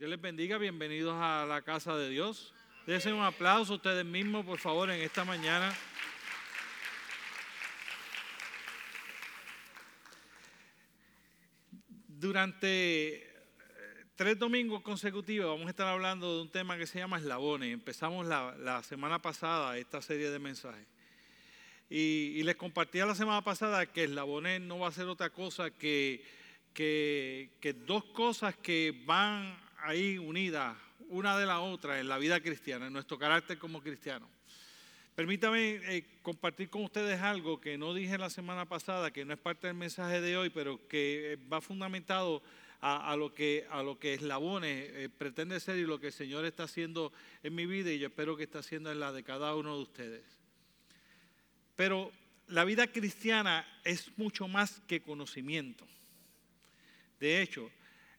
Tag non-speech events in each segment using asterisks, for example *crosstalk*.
Dios les bendiga, bienvenidos a la casa de Dios. Desen un aplauso ustedes mismos, por favor, en esta mañana. Durante eh, tres domingos consecutivos vamos a estar hablando de un tema que se llama eslabones. Empezamos la, semana pasada esta serie de mensajes. Y, y les compartía la semana pasada que eslabones no va a ser otra cosa que, que, que dos cosas que van ahí unidas una de la otra en la vida cristiana, en nuestro carácter como cristiano. Permítame eh, compartir con ustedes algo que no dije la semana pasada, que no es parte del mensaje de hoy, pero que va fundamentado a, lo, que, a lo que Eslabones eh, pretende ser y lo que el Señor está haciendo en mi vida y yo espero que está haciendo en la de cada uno de ustedes. Pero la vida cristiana es mucho más que conocimiento. De hecho,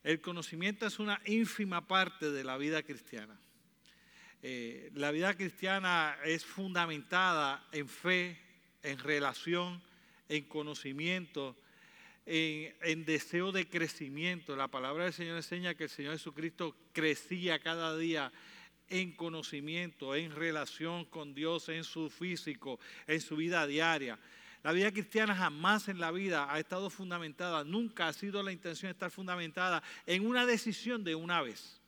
el conocimiento es una ínfima parte de la vida cristiana. Eh, la vida cristiana es fundamentada en fe, en relación, en conocimiento, en, en, deseo de crecimiento. La palabra del Señor enseña que el Señor Jesucristo crecía cada día en conocimiento, en relación con Dios, en su físico, en su vida diaria. La vida cristiana jamás en la vida ha estado fundamentada, nunca ha sido la intención estar fundamentada en una decisión de una vez.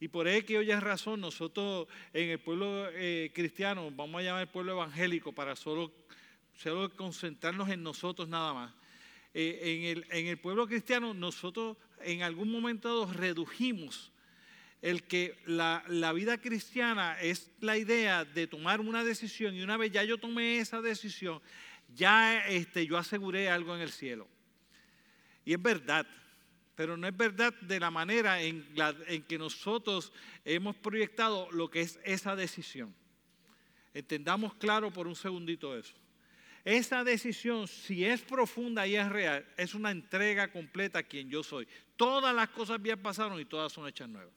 Y por eso que hoy es razón, nosotros en el pueblo eh, cristiano, vamos a llamar el pueblo evangélico para solo, concentrarnos en nosotros nada más. Eh, en, el, pueblo cristiano nosotros en algún momento redujimos el que la, la, vida cristiana es la idea de tomar una decisión y una vez ya yo tomé esa decisión, ya este, yo aseguré algo en el cielo. Y es verdad, pero no es verdad de la manera en, en que nosotros hemos proyectado lo que es esa decisión. Entendamos claro por un segundito eso. Esa decisión, si es profunda y es real, es una entrega completa a quien yo soy. Todas las cosas bien pasaron y todas son hechas nuevas.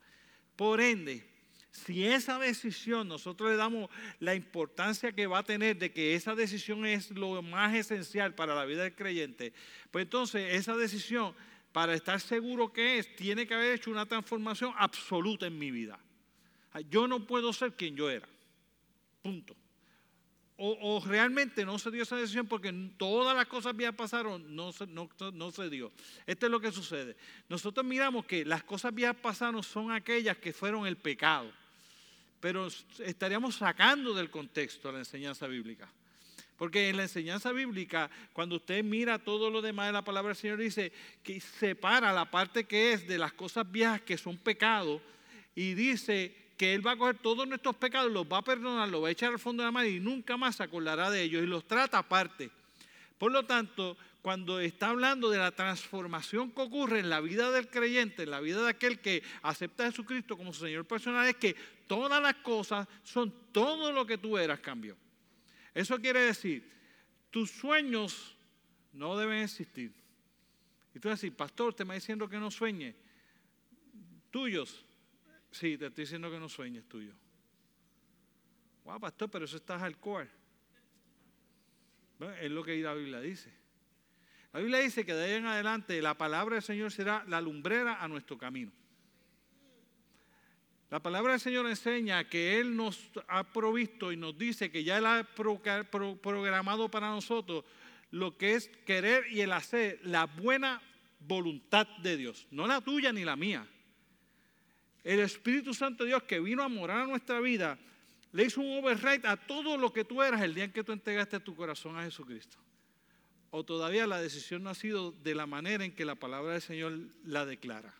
Por ende, si esa decisión nosotros le damos la importancia que va a tener de que esa decisión es lo más esencial para la vida del creyente, pues entonces esa decisión, para estar seguro que es, tiene que haber hecho una transformación absoluta en mi vida. Yo no puedo ser quien yo era. Punto. O, realmente no se dio esa decisión porque todas las cosas bien pasaron, no se, dio. Esto es lo que sucede. Nosotros miramos que las cosas bien pasaron son aquellas que fueron el pecado pero estaríamos sacando del contexto la enseñanza bíblica. Porque en la enseñanza bíblica, cuando usted mira todo lo demás de la palabra del Señor, dice que separa la parte que es de las cosas viejas que son pecados y dice que Él va a coger todos nuestros pecados, los va a perdonar, los va a echar al fondo de la mano y nunca más se acordará de ellos y los trata aparte. Por lo tanto, cuando está hablando de la transformación que ocurre en la vida del creyente, en la vida de aquel que acepta a Jesucristo como su Señor personal, es que todas las cosas son todo lo que tú eras cambió. Eso quiere decir, tus sueños no deben existir. Y tú decís, pastor, te me diciendo que no sueñe. Tuyos. Sí, te estoy diciendo que no sueñes tuyo. Wow, pastor, pero eso está al. Es lo que la Biblia dice. La Biblia dice que de ahí en adelante la palabra del Señor será la lumbrera a nuestro camino. La palabra del Señor enseña que Él nos ha provisto y nos dice que ya Él ha programado para nosotros lo que es querer y el hacer la buena voluntad de Dios, no la tuya ni la mía. El Espíritu Santo de Dios que vino a morar a nuestra vida le hizo un override a todo lo que tú eras el día en que tú entregaste tu corazón a Jesucristo o todavía la decisión no ha sido de la manera en que la palabra del Señor la declara.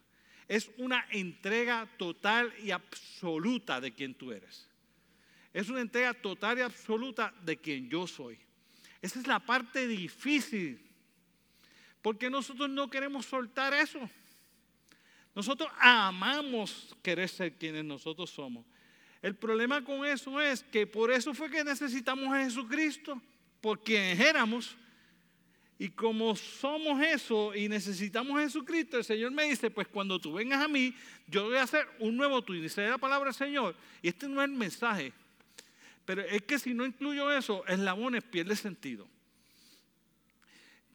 Es una entrega total y absoluta de quien tú eres. Es una entrega total y absoluta de quien yo soy. Esa es la parte difícil. Porque nosotros no queremos soltar eso. Nosotros amamos querer ser quienes nosotros somos. El problema con eso es que por eso fue que necesitamos a Jesucristo, por quienes éramos. Y como somos eso y necesitamos a Jesucristo, el Señor me dice, pues cuando tú vengas a mí, yo voy a hacer un nuevo tú. Y dice la palabra del Señor. Y este no es el mensaje. Pero es que si no incluyo eso, eslabones pierde sentido.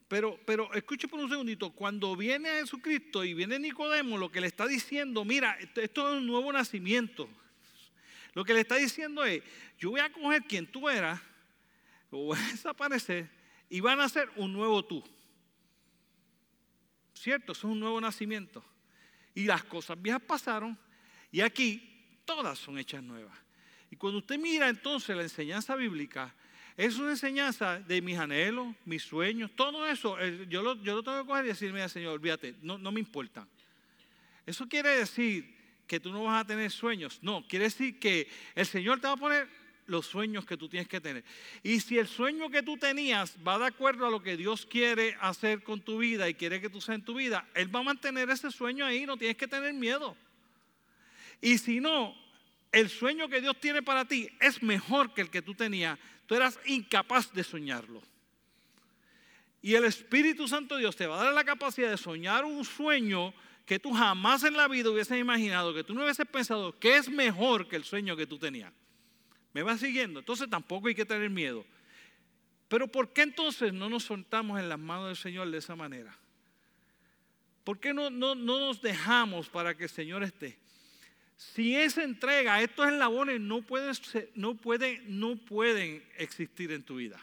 Pero, pero escuche por un segundito, cuando viene Jesucristo y viene Nicodemo, lo que le está diciendo, mira, esto, esto es un nuevo nacimiento. Lo que le está diciendo es, yo voy a coger quien tú eras, lo voy a *laughs* desaparecer y van a hacer un nuevo tú. ¿Cierto? Eso es un nuevo nacimiento. Y las cosas viejas pasaron y aquí todas son hechas nuevas. Y cuando usted mira entonces la enseñanza bíblica, es una enseñanza de mis anhelos, mis sueños, todo eso. Yo lo, yo lo tengo que coger y decir, mira Señor, olvídate, no, no me importa. Eso quiere decir que tú no vas a tener sueños. No, quiere decir que el Señor te va a poner los sueños que tú tienes que tener. Y si el sueño que tú tenías va de acuerdo a lo que Dios quiere hacer con tu vida y quiere que tú seas en tu vida, Él va a mantener ese sueño ahí, no tienes que tener miedo. Y si no, el sueño que Dios tiene para ti es mejor que el que tú tenías, tú eras incapaz de soñarlo. Y el Espíritu Santo de Dios te va a dar la capacidad de soñar un sueño que tú jamás en la vida hubieses imaginado, que tú no hubieses pensado que es mejor que el sueño que tú tenías. ¿Me va siguiendo? Entonces tampoco hay que tener miedo. Pero ¿por qué entonces no nos soltamos en las manos del Señor de esa manera? ¿Por qué no, no, nos dejamos para que el Señor esté? Si esa entrega, estos eslabones no pueden, no, pueden, no pueden existir en tu vida.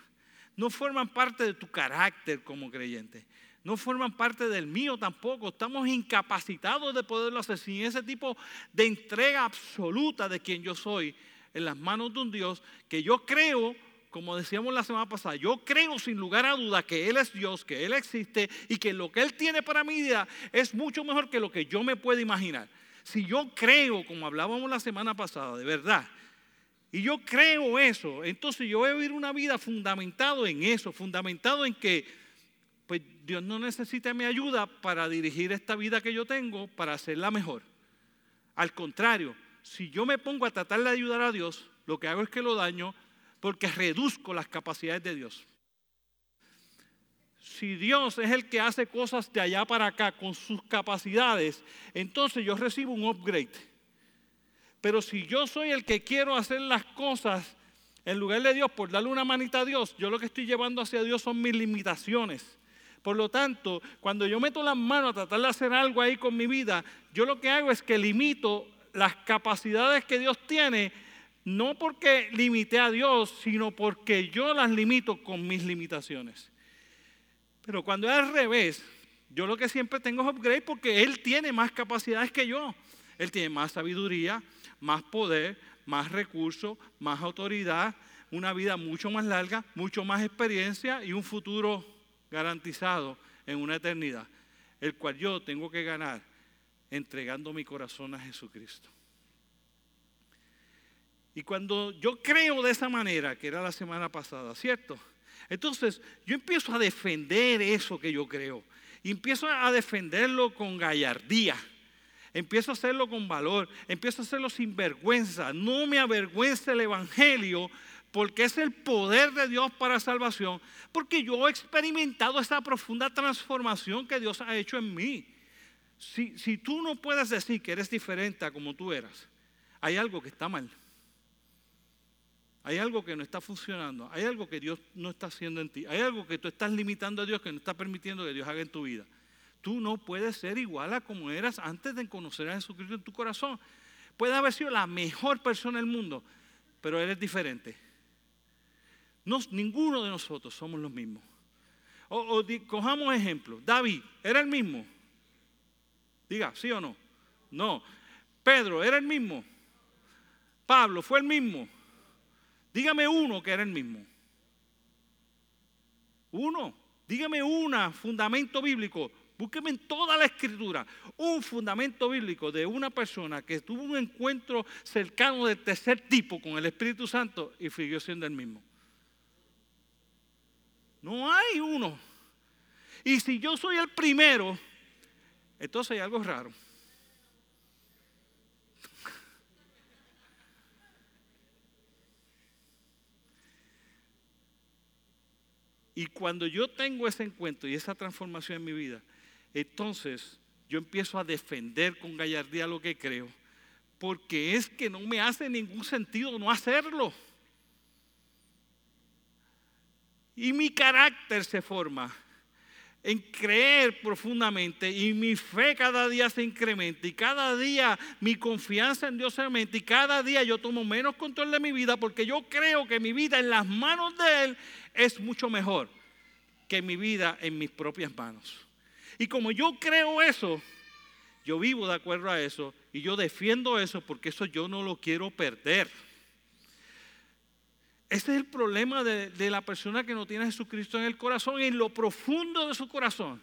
No forman parte de tu carácter como creyente. No forman parte del mío tampoco. Estamos incapacitados de poderlo hacer sin ese tipo de entrega absoluta de quien yo soy en las manos de un Dios que yo creo, como decíamos la semana pasada, yo creo sin lugar a duda que Él es Dios, que Él existe y que lo que Él tiene para mi vida es mucho mejor que lo que yo me puedo imaginar. Si yo creo, como hablábamos la semana pasada, de verdad, y yo creo eso, entonces yo voy a vivir una vida fundamentado en eso, fundamentado en que pues Dios no necesita mi ayuda para dirigir esta vida que yo tengo, para hacerla mejor. Al contrario, si yo me pongo a tratar de ayudar a Dios, lo que hago es que lo daño porque reduzco las capacidades de Dios. Si Dios es el que hace cosas de allá para acá con sus capacidades, entonces yo recibo un upgrade. Pero si yo soy el que quiero hacer las cosas en lugar de Dios por darle una manita a Dios, yo lo que estoy llevando hacia Dios son mis limitaciones. Por lo tanto, cuando yo meto las manos a tratar de hacer algo ahí con mi vida, yo lo que hago es que limito las capacidades que Dios tiene, no porque limité a Dios, sino porque yo las limito con mis limitaciones. Pero cuando es al revés, yo lo que siempre tengo es upgrade porque Él tiene más capacidades que yo. Él tiene más sabiduría, más poder, más recursos, más autoridad, una vida mucho más larga, mucho más experiencia y un futuro garantizado en una eternidad, el cual yo tengo que ganar entregando mi corazón a Jesucristo. Y cuando yo creo de esa manera, que era la semana pasada, ¿cierto? Entonces yo empiezo a defender eso que yo creo. Y empiezo a defenderlo con gallardía. Empiezo a hacerlo con valor. Empiezo a hacerlo sin vergüenza. No me avergüenza el Evangelio porque es el poder de Dios para salvación. Porque yo he experimentado esa profunda transformación que Dios ha hecho en mí. Si, tú no puedes decir que eres diferente a como tú eras, hay algo que está mal. Hay algo que no está funcionando. Hay algo que Dios no está haciendo en ti. Hay algo que tú estás limitando a Dios que no está permitiendo que Dios haga en tu vida. Tú no puedes ser igual a como eras antes de conocer a Jesucristo en tu corazón. Puede haber sido la mejor persona del mundo, pero eres diferente. No, ninguno de nosotros somos los mismos. O, cojamos ejemplo. David, ¿era el mismo? Diga, ¿sí o no? No. Pedro, ¿era el mismo? Pablo, ¿fue el mismo? Dígame uno que era el mismo. Uno. Dígame un fundamento bíblico. Búsqueme en toda la escritura un fundamento bíblico de una persona que tuvo un encuentro cercano del tercer tipo con el Espíritu Santo y siguió siendo el mismo. No hay uno. Y si yo soy el primero, entonces hay algo raro. Y cuando yo tengo ese encuentro y esa transformación en mi vida, entonces yo empiezo a defender con gallardía lo que creo, porque es que no me hace ningún sentido no hacerlo. Y mi carácter se forma en creer profundamente y mi fe cada día se incrementa y cada día mi confianza en Dios se aumenta y cada día yo tomo menos control de mi vida porque yo creo que mi vida en las manos de Él es mucho mejor que mi vida en mis propias manos. Y como yo creo eso, yo vivo de acuerdo a eso y yo defiendo eso porque eso yo no lo quiero perder. Ese es el problema de, la persona que no tiene a Jesucristo en el corazón, en lo profundo de su corazón.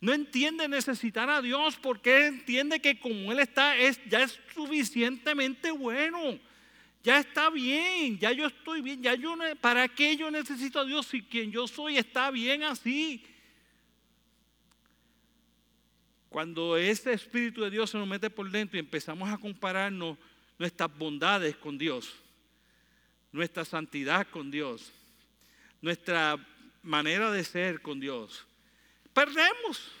No entiende necesitar a Dios porque entiende que como Él está, es, ya es suficientemente bueno. Ya está bien, ya yo estoy bien, ya yo ¿para qué yo necesito a Dios si quien yo soy está bien así? Cuando ese Espíritu de Dios se nos mete por dentro y empezamos a compararnos nuestras bondades con Dios, nuestra santidad con Dios, nuestra manera de ser con Dios. Perdemos.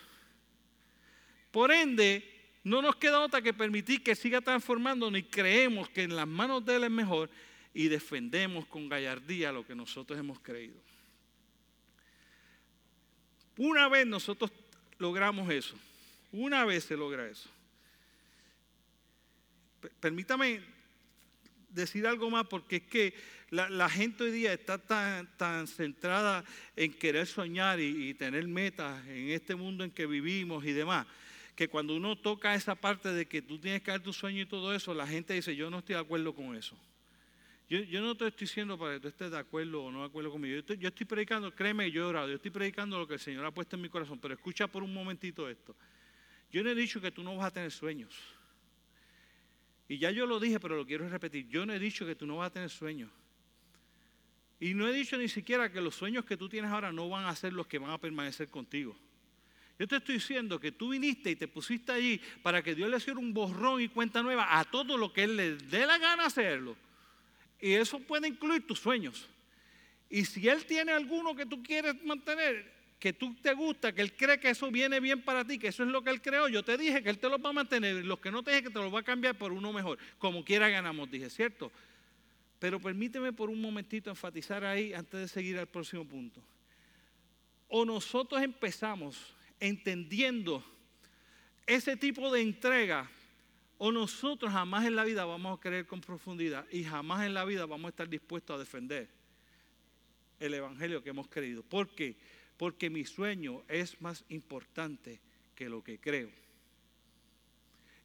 Por ende, no nos queda otra que permitir que siga transformando ni creemos que en las manos de Él es mejor y defendemos con gallardía lo que nosotros hemos creído. Una vez nosotros logramos eso, una vez se logra eso. Permítame decir algo más porque es que la, gente hoy día está tan, tan centrada en querer soñar y, tener metas en este mundo en que vivimos y demás, que cuando uno toca esa parte de que tú tienes que dar tu sueño y todo eso, la gente dice, yo no estoy de acuerdo con eso. Yo, no te estoy diciendo para que tú estés de acuerdo o no de acuerdo conmigo. Yo estoy, yo estoy predicando, créeme, yo he orado, yo estoy predicando lo que el Señor ha puesto en mi corazón, pero escucha por un momentito esto. Yo no he dicho que tú no vas a tener sueños. Y ya yo lo dije, pero lo quiero repetir. Yo no he dicho que tú no vas a tener sueños. Y no he dicho ni siquiera que los sueños que tú tienes ahora no van a ser los que van a permanecer contigo. Yo te estoy diciendo que tú viniste y te pusiste allí para que Dios le hiciera un borrón y cuenta nueva a todo lo que Él le dé la gana hacerlo. Y eso puede incluir tus sueños. Y si Él tiene alguno que tú quieres mantener, que tú te gusta, que Él cree que eso viene bien para ti, que eso es lo que Él creó, yo te dije que Él te lo va a mantener y los que no te dije que te lo va a cambiar por uno mejor. Como quiera ganamos, dije, ¿cierto? Pero permíteme por un momentito enfatizar ahí antes de seguir al próximo punto. O nosotros empezamos entendiendo ese tipo de entrega, o nosotros jamás en la vida vamos a creer con profundidad y jamás en la vida vamos a estar dispuestos a defender el evangelio que hemos creído. ¿Por qué? porque mi sueño es más importante que lo que creo.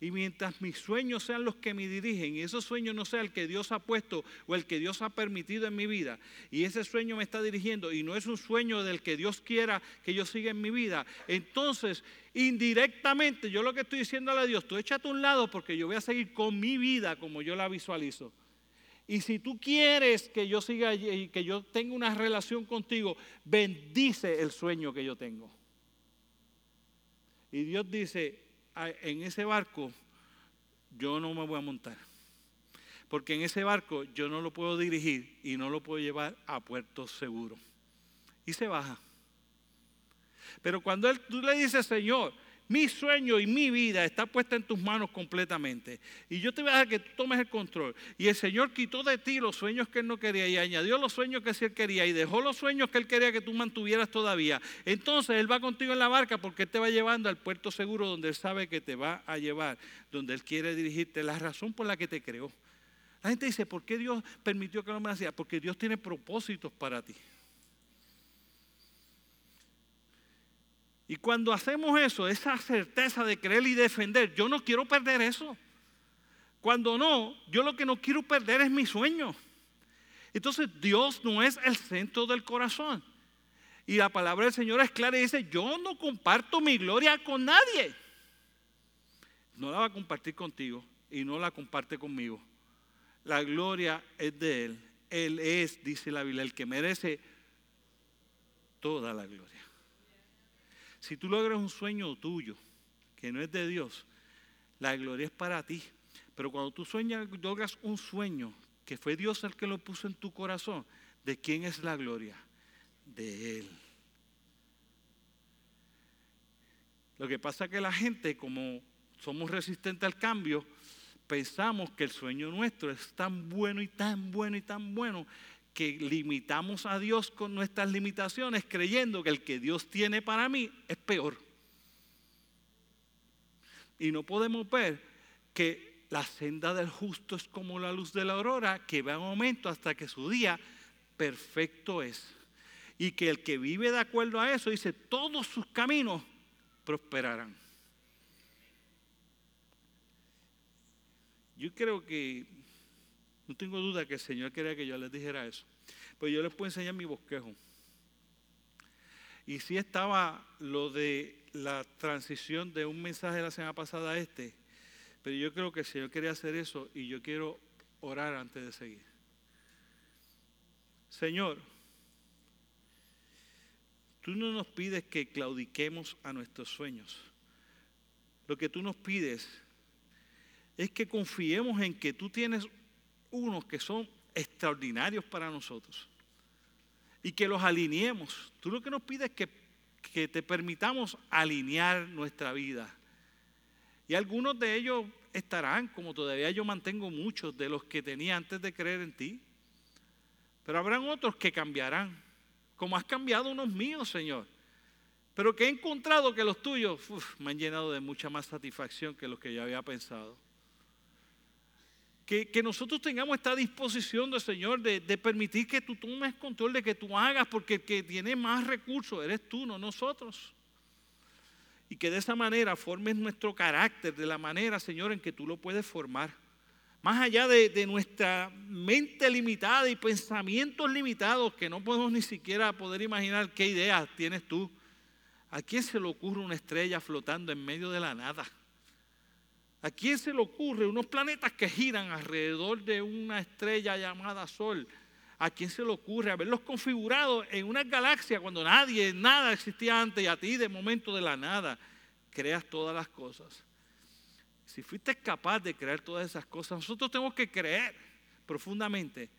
Y mientras mis sueños sean los que me dirigen y esos sueños no sean el que Dios ha puesto o el que Dios ha permitido en mi vida y ese sueño me está dirigiendo y no es un sueño del que Dios quiera que yo siga en mi vida, entonces indirectamente yo lo que estoy diciéndole a Dios, tú échate a un lado porque yo voy a seguir con mi vida como yo la visualizo. Y si tú quieres que yo siga y que yo tenga una relación contigo, bendice el sueño que yo tengo. Y Dios dice, en ese barco yo no me voy a montar. Porque en ese barco yo no lo puedo dirigir y no lo puedo llevar a puerto seguro. Y se baja. Pero cuando él, tú le dices, Señor, mi sueño y mi vida está puesta en tus manos completamente. Y yo te voy a dejar que tú tomes el control. Y el Señor quitó de ti los sueños que Él no quería y añadió los sueños que sí Él quería y dejó los sueños que Él quería que tú mantuvieras todavía. Entonces Él va contigo en la barca porque Él te va llevando al puerto seguro donde Él sabe que te va a llevar, donde Él quiere dirigirte. La razón por la que te creó. La gente dice, ¿por qué Dios permitió que el hombre naciera? Porque Dios tiene propósitos para ti. Y cuando hacemos eso, esa certeza de creer y defender, yo no quiero perder eso. Cuando no, yo lo que no quiero perder es mi sueño. Entonces Dios no es el centro del corazón. Y la palabra del Señor es clara y dice, yo no comparto mi gloria con nadie. No la va a compartir contigo y no la comparte conmigo. La gloria es de Él. Él es, dice la Biblia, el que merece toda la gloria. Si tú logras un sueño tuyo que no es de Dios, la gloria es para ti. Pero cuando tú sueñas, logras un sueño que fue Dios el que lo puso en tu corazón, ¿de quién es la gloria? De Él. Lo que pasa es que la gente, como somos resistentes al cambio, pensamos que el sueño nuestro es tan bueno y tan bueno y tan bueno que limitamos a Dios con nuestras limitaciones creyendo que el que Dios tiene para mí es peor. Y no podemos ver que la senda del justo es como la luz de la aurora que va en aumento hasta que su día perfecto es. Y que el que vive de acuerdo a eso dice, todos sus caminos prosperarán. Yo creo que no tengo duda que el Señor quería que yo les dijera eso. Pues yo les puedo enseñar mi bosquejo. Y sí estaba lo de la transición de un mensaje de la semana pasada a este. Pero yo creo que el Señor quería hacer eso y yo quiero orar antes de seguir. Señor, tú no nos pides que claudiquemos a nuestros sueños. Lo que tú nos pides es que confiemos en que tú tienes unos que son extraordinarios para nosotros y que los alineemos. Tú lo que nos pides es que, que te permitamos alinear nuestra vida. Y algunos de ellos estarán, como todavía yo mantengo muchos de los que tenía antes de creer en ti. Pero habrán otros que cambiarán, como has cambiado unos míos, Señor. Pero que he encontrado que los tuyos me han llenado de mucha más satisfacción que los que yo había pensado que, nosotros tengamos esta disposición del Señor de, permitir que tú tomes control, de que tú hagas, porque el que tiene más recursos eres tú, no nosotros. Y que de esa manera formes nuestro carácter, de la manera, Señor, en que tú lo puedes formar. Más allá de, de nuestra mente limitada y pensamientos limitados que no podemos ni siquiera poder imaginar qué ideas tienes tú. ¿A quién se le ocurre una estrella flotando en medio de la nada? ¿A quién se le ocurre unos planetas que giran alrededor de una estrella llamada Sol? ¿A quién se le ocurre haberlos configurado en una galaxia cuando nadie, nada existía antes y a ti de momento de la nada creas todas las cosas? Si fuiste capaz de crear todas esas cosas, nosotros tenemos que creer profundamente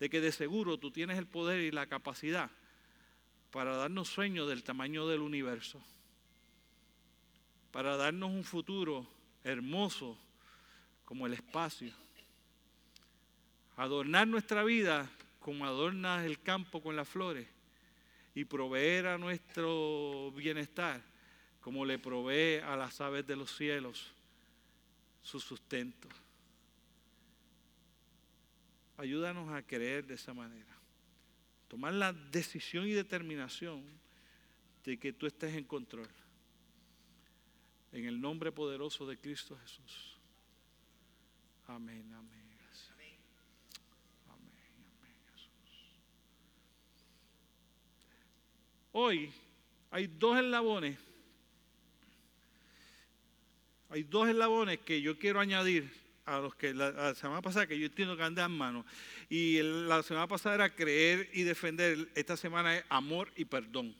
de que de seguro tú tienes el poder y la capacidad para darnos sueños del tamaño del universo, para darnos un futuro hermoso como el espacio. Adornar nuestra vida como adornas el campo con las flores y proveer a nuestro bienestar como le provee a las aves de los cielos su sustento. Ayúdanos a creer de esa manera. Tomar la decisión y determinación de que tú estés en control. En el nombre poderoso de Cristo Jesús. Amén, amén. Amén, amén, Jesús. Hoy hay dos eslabones. Hay dos eslabones que yo quiero añadir a los que la, semana pasada, que yo entiendo que andan en mano. Y la semana pasada era creer y defender. Esta semana es amor y perdón.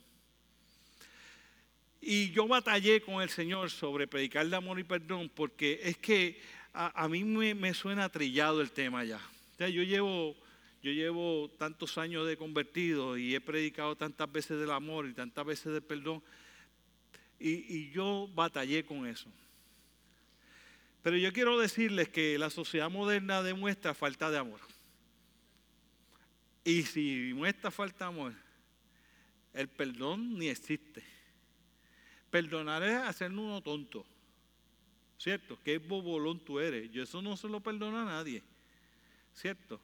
Y yo batallé con el Señor sobre predicar de amor y perdón porque es que a, mí me, suena trillado el tema ya. yo, llevo, yo llevo tantos años de convertido y he predicado tantas veces del amor y tantas veces del perdón y, y yo batallé con eso. Pero yo quiero decirles que la sociedad moderna demuestra falta de amor. Y si muestra falta de amor, el perdón ni existe. Perdonar es hacernos uno tonto. ¿Cierto? Qué bobolón tú eres. Yo eso no se lo perdono a nadie. ¿Cierto?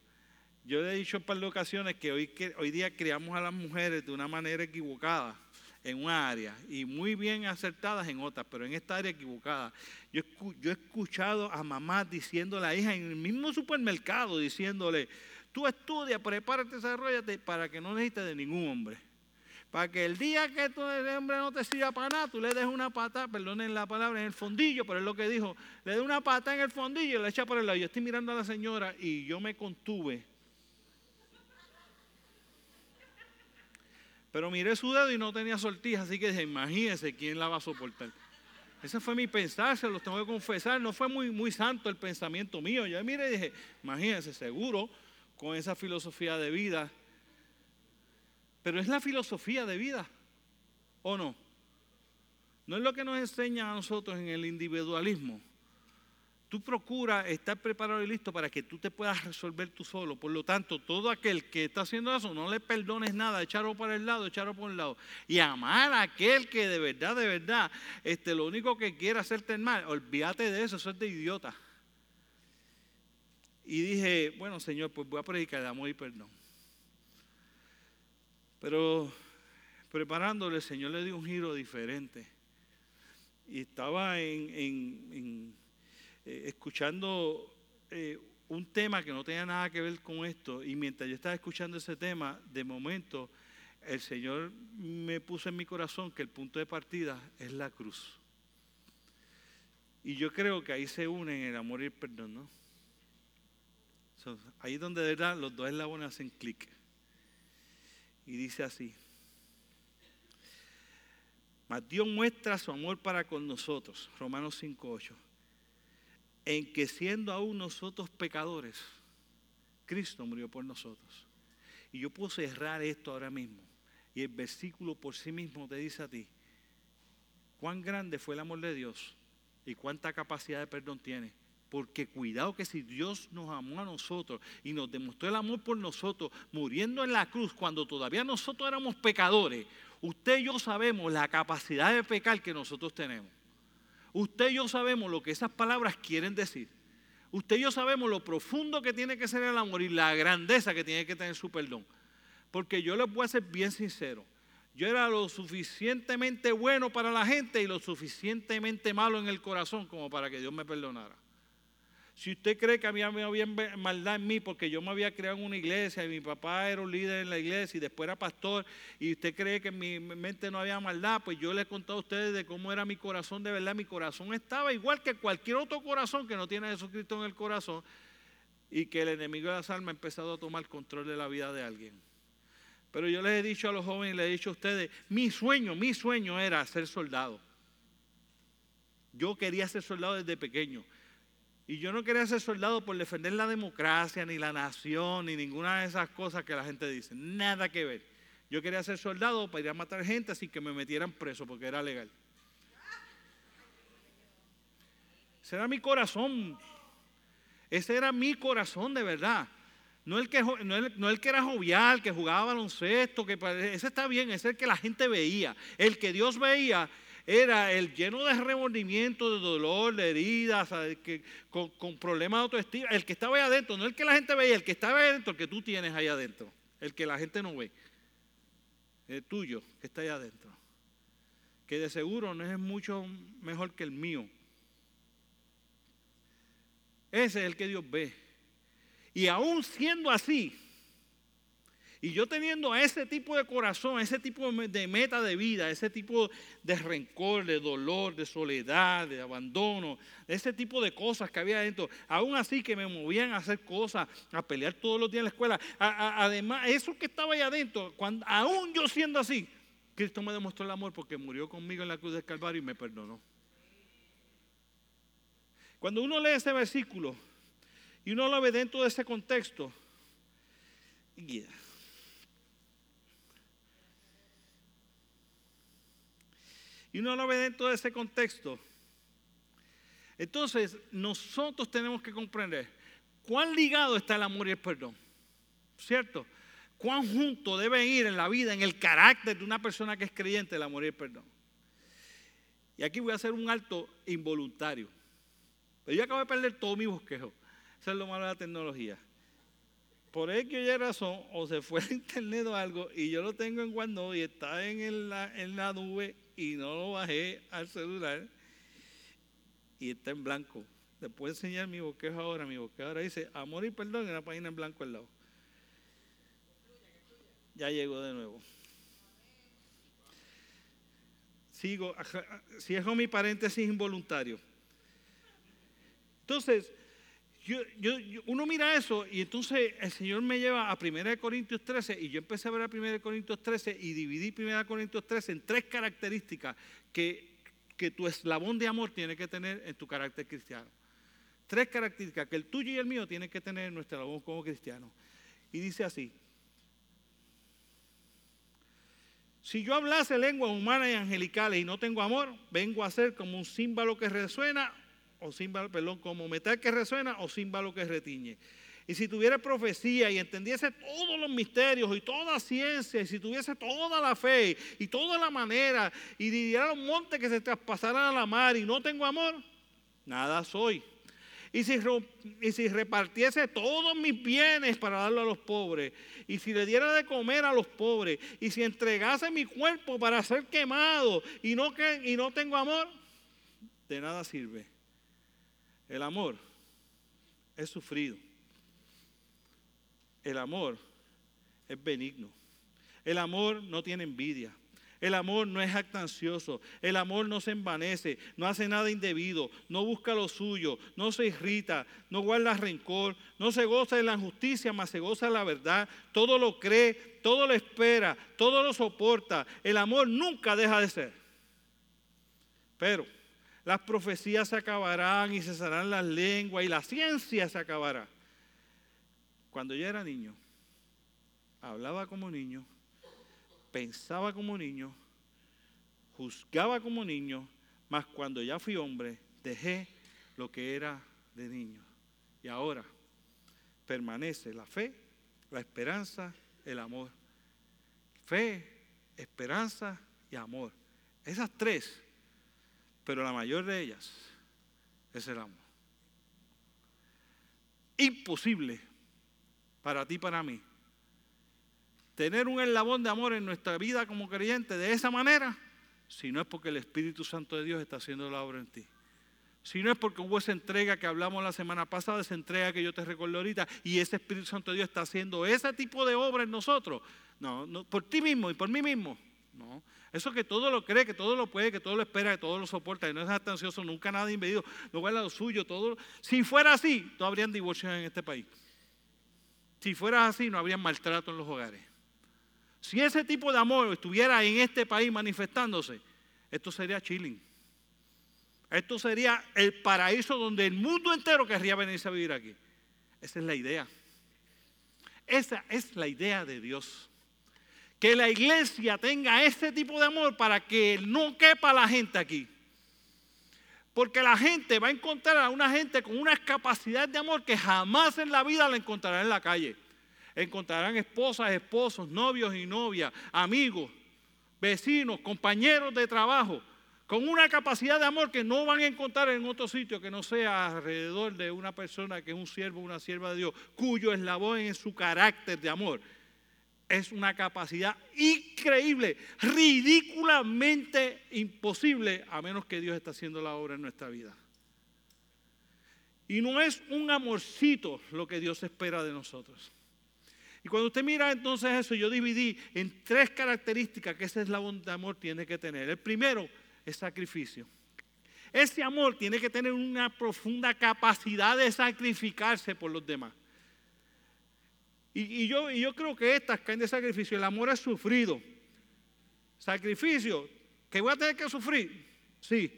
Yo le he dicho en par de ocasiones que hoy, que hoy día criamos a las mujeres de una manera equivocada en una área y muy bien acertadas en otras, pero en esta área equivocada. Yo, yo he escuchado a mamás diciéndole a la hija en el mismo supermercado, diciéndole, tú estudia, prepárate, desarrollate para que no necesites de ningún hombre. Para que el día que tu hombre no te sirva para nada, tú le des una pata, perdonen la palabra, en el fondillo, pero es lo que dijo, le des una pata en el fondillo y le echa por el lado. Yo estoy mirando a la señora y yo me contuve. Pero miré su dedo y no tenía sortija, así que dije, imagínese quién la va a soportar. Ese fue mi pensar, se los tengo que confesar. No fue muy, muy santo el pensamiento mío. Yo miré y dije, imagínense, seguro, con esa filosofía de vida, pero es la filosofía de vida, ¿o no? No es lo que nos enseña a nosotros en el individualismo. tú procuras estar preparado y listo para que tú te puedas resolver tú solo. Por lo tanto, todo aquel que está haciendo eso, no le perdones nada, echarlo para el lado, echarlo por el lado. Y amar a aquel que de verdad, de verdad, este, lo único que quiere hacerte el mal, olvídate de eso, eso es de idiota. Y dije, bueno, Señor, pues voy a predicar de amor y perdón. Pero preparándole, el Señor le dio un giro diferente. Y estaba en eh, escuchando eh, un tema que no tenía nada que ver con esto y mientras yo estaba escuchando ese tema, de momento el Señor me puso en mi corazón que el punto de partida es la cruz. Y yo creo que ahí se unen el amor y el perdón, ¿no? ahí donde de verdad los dos eslabones hacen clic. Y dice así. Mas Dios muestra su amor para con nosotros. Romanos 5.8 en que siendo aún nosotros pecadores, Cristo murió por nosotros. Y yo puedo cerrar esto ahora mismo. Y el versículo por sí mismo te dice a ti, cuán grande fue el amor de Dios y cuánta capacidad de perdón tiene. Porque cuidado que si Dios nos amó a nosotros y nos demostró el amor por nosotros, muriendo en la cruz cuando todavía nosotros éramos pecadores, usted y yo sabemos la capacidad de pecar que nosotros tenemos. Usted y yo sabemos lo que esas palabras quieren decir. Usted y yo sabemos lo profundo que tiene que ser el amor y la grandeza que tiene que tener su perdón. Porque yo les voy a ser bien sincero. Yo era lo suficientemente bueno para la gente y lo suficientemente malo en el corazón como para que Dios me perdonara. Si usted cree que había, maldad en mí porque yo me había creado en una iglesia y mi papá era un líder en la iglesia y después era pastor y usted cree que en mi mente no había maldad, pues yo le he contado a ustedes de cómo era mi corazón de verdad. Mi corazón estaba igual que cualquier otro corazón que no tiene a Jesucristo en el corazón y que el enemigo de las almas ha empezado a tomar control de la vida de alguien. Pero yo les he dicho a los jóvenes, les he dicho a ustedes, mi sueño, mi sueño era ser soldado. Yo quería ser soldado desde pequeño. Y yo no quería ser soldado por defender la democracia, ni la nación, ni ninguna de esas cosas que la gente dice. Nada que ver. Yo quería ser soldado para ir a matar gente así que me metieran preso porque era legal. Ese era mi corazón. Ese era mi corazón de verdad. No el que, no el, que era jovial, que jugaba baloncesto, que ese está bien, ese es el que la gente veía. El que Dios veía era el lleno de remordimiento, de dolor, de heridas, que, con, problemas de autoestima. El que estaba ahí adentro, no el que la gente veía, el que estaba ahí adentro, el que tú tienes ahí adentro, el que la gente no ve. El tuyo, que está ahí adentro. Que de seguro no es mucho mejor que el mío. Ese es el que Dios ve. Y aún siendo así, y yo teniendo ese tipo de corazón, ese tipo de meta de vida, ese tipo de rencor, de dolor, de soledad, de abandono, ese tipo de cosas que había adentro, aún así que me movían a hacer cosas, a pelear todos los días en la escuela. además, eso que estaba ahí adentro, aún yo siendo así, Cristo me demostró el amor porque murió conmigo en la cruz del Calvario y me perdonó. Cuando uno lee ese versículo y uno lo ve dentro de ese contexto, guía. Y uno lo ve dentro de ese contexto. Entonces, nosotros tenemos que comprender cuán ligado está el amor y el perdón. ¿Cierto? Cuán junto debe ir en la vida, en el carácter de una persona que es creyente, el amor y el perdón. Y aquí voy a hacer un alto involuntario. Pero yo acabo de perder todo mi bosquejo. Eso es lo malo de la tecnología. Por X o razón, o se fue *laughs* el internet o algo, y yo lo tengo en OneNote y está en la, en la nube y no lo bajé al celular y está en blanco. Puedo enseñar mi bosquejo ahora. Mi bosquejo ahora dice amor y perdón en la página en blanco al lado. Ya llegó de nuevo. Sigo, cierro mi paréntesis involuntario. Entonces, uno mira eso y entonces el Señor me lleva a 1 Corintios 13 y yo empecé a ver a 1 Corintios 13 y dividí 1 Corintios 13 en tres características que, que tu eslabón de amor tiene que tener en tu carácter cristiano. Tres características que el tuyo y el mío tienen que tener en nuestro eslabón como cristiano. Y dice así, si yo hablase lenguas humanas y angelicales y no tengo amor, vengo a ser como un címbalo que resuena o címbalo, perdón, como metal que resuena o címbalo que retiñe. Y si tuviera profecía y entendiese todos los misterios y toda ciencia, y si tuviese toda la fe y toda la manera, y diría a los montes que se traspasaran a la mar y no tengo amor, nada soy. Y si, y si repartiese todos mis bienes para darlo a los pobres, y si le diera de comer a los pobres, y si entregase mi cuerpo para ser quemado y no, que, y no tengo amor, de nada sirve. El amor es sufrido. El amor es benigno. El amor no tiene envidia. El amor no es actancioso, el amor no se envanece, no hace nada indebido, no busca lo suyo, no se irrita, no guarda rencor, no se goza de la injusticia, mas se goza de la verdad, todo lo cree, todo lo espera, todo lo soporta. El amor nunca deja de ser. Pero las profecías se acabarán y cesarán las lenguas y la ciencia se acabará. Cuando yo era niño, hablaba como niño, pensaba como niño, juzgaba como niño, mas cuando ya fui hombre, dejé lo que era de niño. Y ahora permanece la fe, la esperanza, el amor. Fe, esperanza y amor. Esas tres, pero la mayor de ellas es el amor. Imposible para ti y para mí tener un eslabón de amor en nuestra vida como creyente de esa manera, si no es porque el Espíritu Santo de Dios está haciendo la obra en ti. Si no es porque hubo esa entrega que hablamos la semana pasada, esa entrega que yo te recuerdo ahorita, y ese Espíritu Santo de Dios está haciendo ese tipo de obra en nosotros. No, no, por ti mismo y por mí mismo. No. Eso que todo lo cree, que todo lo puede, que todo lo espera, que todo lo soporta, que no es ansioso, nunca nada impedido, no guarda lo suyo, todo. Si fuera así, no habrían divorcios en este país. Si fuera así, no habría maltrato en los hogares. Si ese tipo de amor estuviera en este país manifestándose, esto sería chilling. Esto sería el paraíso donde el mundo entero querría venirse a vivir aquí. Esa es la idea. Esa es la idea de Dios. Que la iglesia tenga ese tipo de amor para que no quepa la gente aquí. Porque la gente va a encontrar a una gente con una capacidad de amor que jamás en la vida la encontrará en la calle. Encontrarán esposas, esposos, novios y novias, amigos, vecinos, compañeros de trabajo, con una capacidad de amor que no van a encontrar en otro sitio que no sea alrededor de una persona que es un siervo, una sierva de Dios, cuyo eslabón en su carácter de amor es una capacidad increíble, ridículamente imposible, a menos que Dios esté haciendo la obra en nuestra vida. Y no es un amorcito lo que Dios espera de nosotros. Y cuando usted mira entonces eso, yo dividí en tres características que ese eslabón de amor tiene que tener. El primero es sacrificio. Ese amor tiene que tener una profunda capacidad de sacrificarse por los demás. Y, yo, creo que estas caen de sacrificio. El amor es sufrido. Sacrificio, que voy a tener que sufrir. Sí.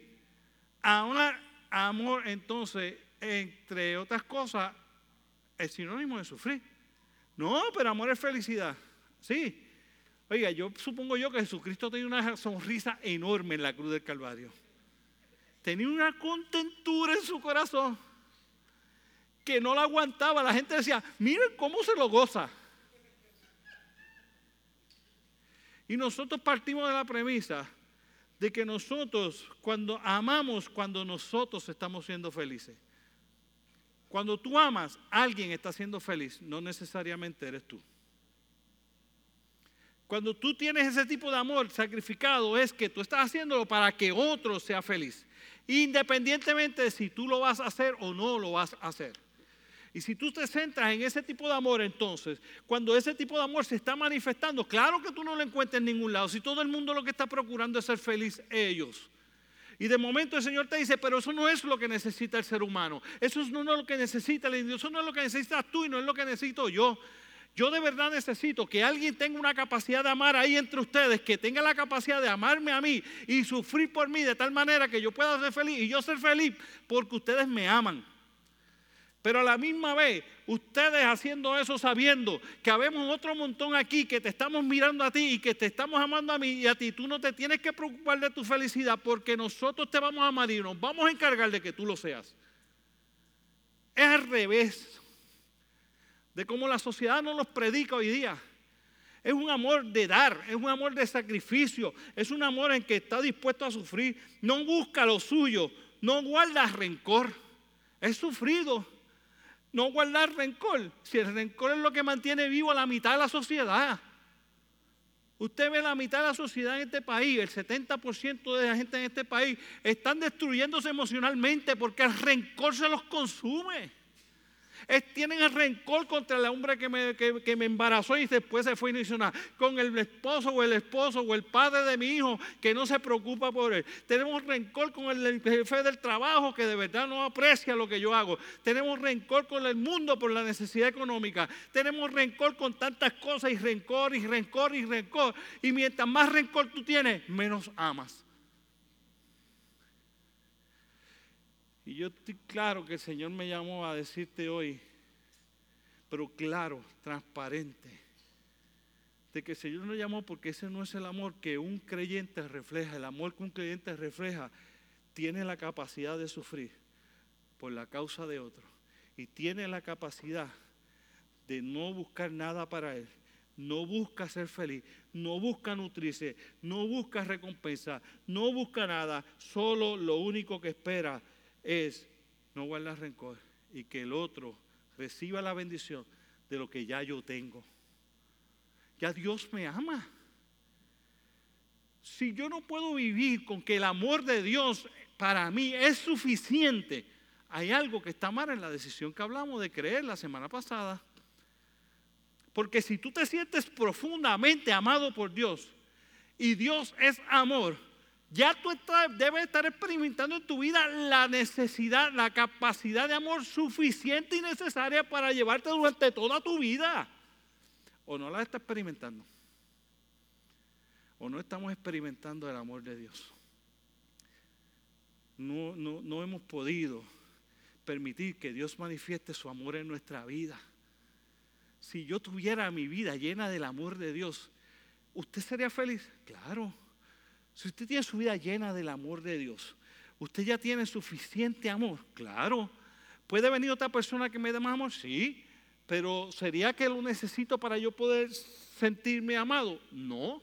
Ahora, amor, entonces, entre otras cosas, es sinónimo de sufrir. No, pero amor es felicidad. Sí. Oiga, yo supongo yo que Jesucristo tenía una sonrisa enorme en la cruz del Calvario. Tenía una contentura en su corazón que no la aguantaba. La gente decía, miren cómo se lo goza. Y nosotros partimos de la premisa de que nosotros, cuando amamos, cuando nosotros estamos siendo felices. Cuando tú amas, alguien está siendo feliz, no necesariamente eres tú. Cuando tú tienes ese tipo de amor sacrificado, es que tú estás haciéndolo para que otro sea feliz, independientemente de si tú lo vas a hacer o no lo vas a hacer. Y si tú te centras en ese tipo de amor, entonces, cuando ese tipo de amor se está manifestando, claro que tú no lo encuentras en ningún lado. Si todo el mundo lo que está procurando es ser feliz, ellos. Y de momento el Señor te dice, pero eso no es lo que necesita el ser humano. Eso no es lo que necesita el individuo. Eso no es lo que necesitas tú y no es lo que necesito yo. Yo de verdad necesito que alguien tenga una capacidad de amar ahí entre ustedes, que tenga la capacidad de amarme a mí y sufrir por mí de tal manera que yo pueda ser feliz y yo ser feliz porque ustedes me aman. Pero a la misma vez, ustedes haciendo eso sabiendo que habemos otro montón aquí que te estamos mirando a ti y que te estamos amando a mí y a ti, tú no te tienes que preocupar de tu felicidad porque nosotros te vamos a amar y nos vamos a encargar de que tú lo seas. Es al revés de cómo la sociedad nos los predica hoy día. Es un amor de dar, es un amor de sacrificio, es un amor en que está dispuesto a sufrir. No busca lo suyo, no guarda rencor. Es sufrido no guardar rencor. Si el rencor es lo que mantiene vivo a la mitad de la sociedad. Usted ve la mitad de la sociedad en este país, el 70% de la gente en este país están destruyéndose emocionalmente porque el rencor se los consume tienen el rencor contra el hombre que me, que, me, embarazó y después se fue nada. Con el esposo o el esposo o el padre de mi hijo que no se preocupa por él. Tenemos rencor con el jefe del trabajo que de verdad no aprecia lo que yo hago. Tenemos rencor con el mundo por la necesidad económica. Tenemos rencor con tantas cosas y rencor y rencor y rencor. Y mientras más rencor tú tienes, menos amas. Y yo estoy claro que el Señor me llamó a decirte hoy, pero claro, transparente, de que el Señor nos llamó porque ese no es el amor que un creyente refleja. El amor que un creyente refleja tiene la capacidad de sufrir por la causa de otro y tiene la capacidad de no buscar nada para él. No busca ser feliz, no busca nutrirse, no busca recompensa, no busca nada, solo lo único que espera es no guardar rencor y que el otro reciba la bendición de lo que ya yo tengo. Ya Dios me ama. Si yo no puedo vivir con que el amor de Dios para mí es suficiente, hay algo que está mal en la decisión que hablamos de creer la semana pasada. Porque si tú te sientes profundamente amado por Dios y Dios es amor, ya tú debes estar experimentando en tu vida la necesidad, la capacidad de amor suficiente y necesaria para llevarte durante toda tu vida. ¿O no la estás experimentando? ¿O no estamos experimentando el amor de Dios? No, no, no hemos podido permitir que Dios manifieste su amor en nuestra vida. Si yo tuviera mi vida llena del amor de Dios, ¿usted sería feliz? Claro. Si usted tiene su vida llena del amor de Dios, usted ya tiene suficiente amor, claro. ¿Puede venir otra persona que me dé más amor? Sí. Pero ¿sería que lo necesito para yo poder sentirme amado? No.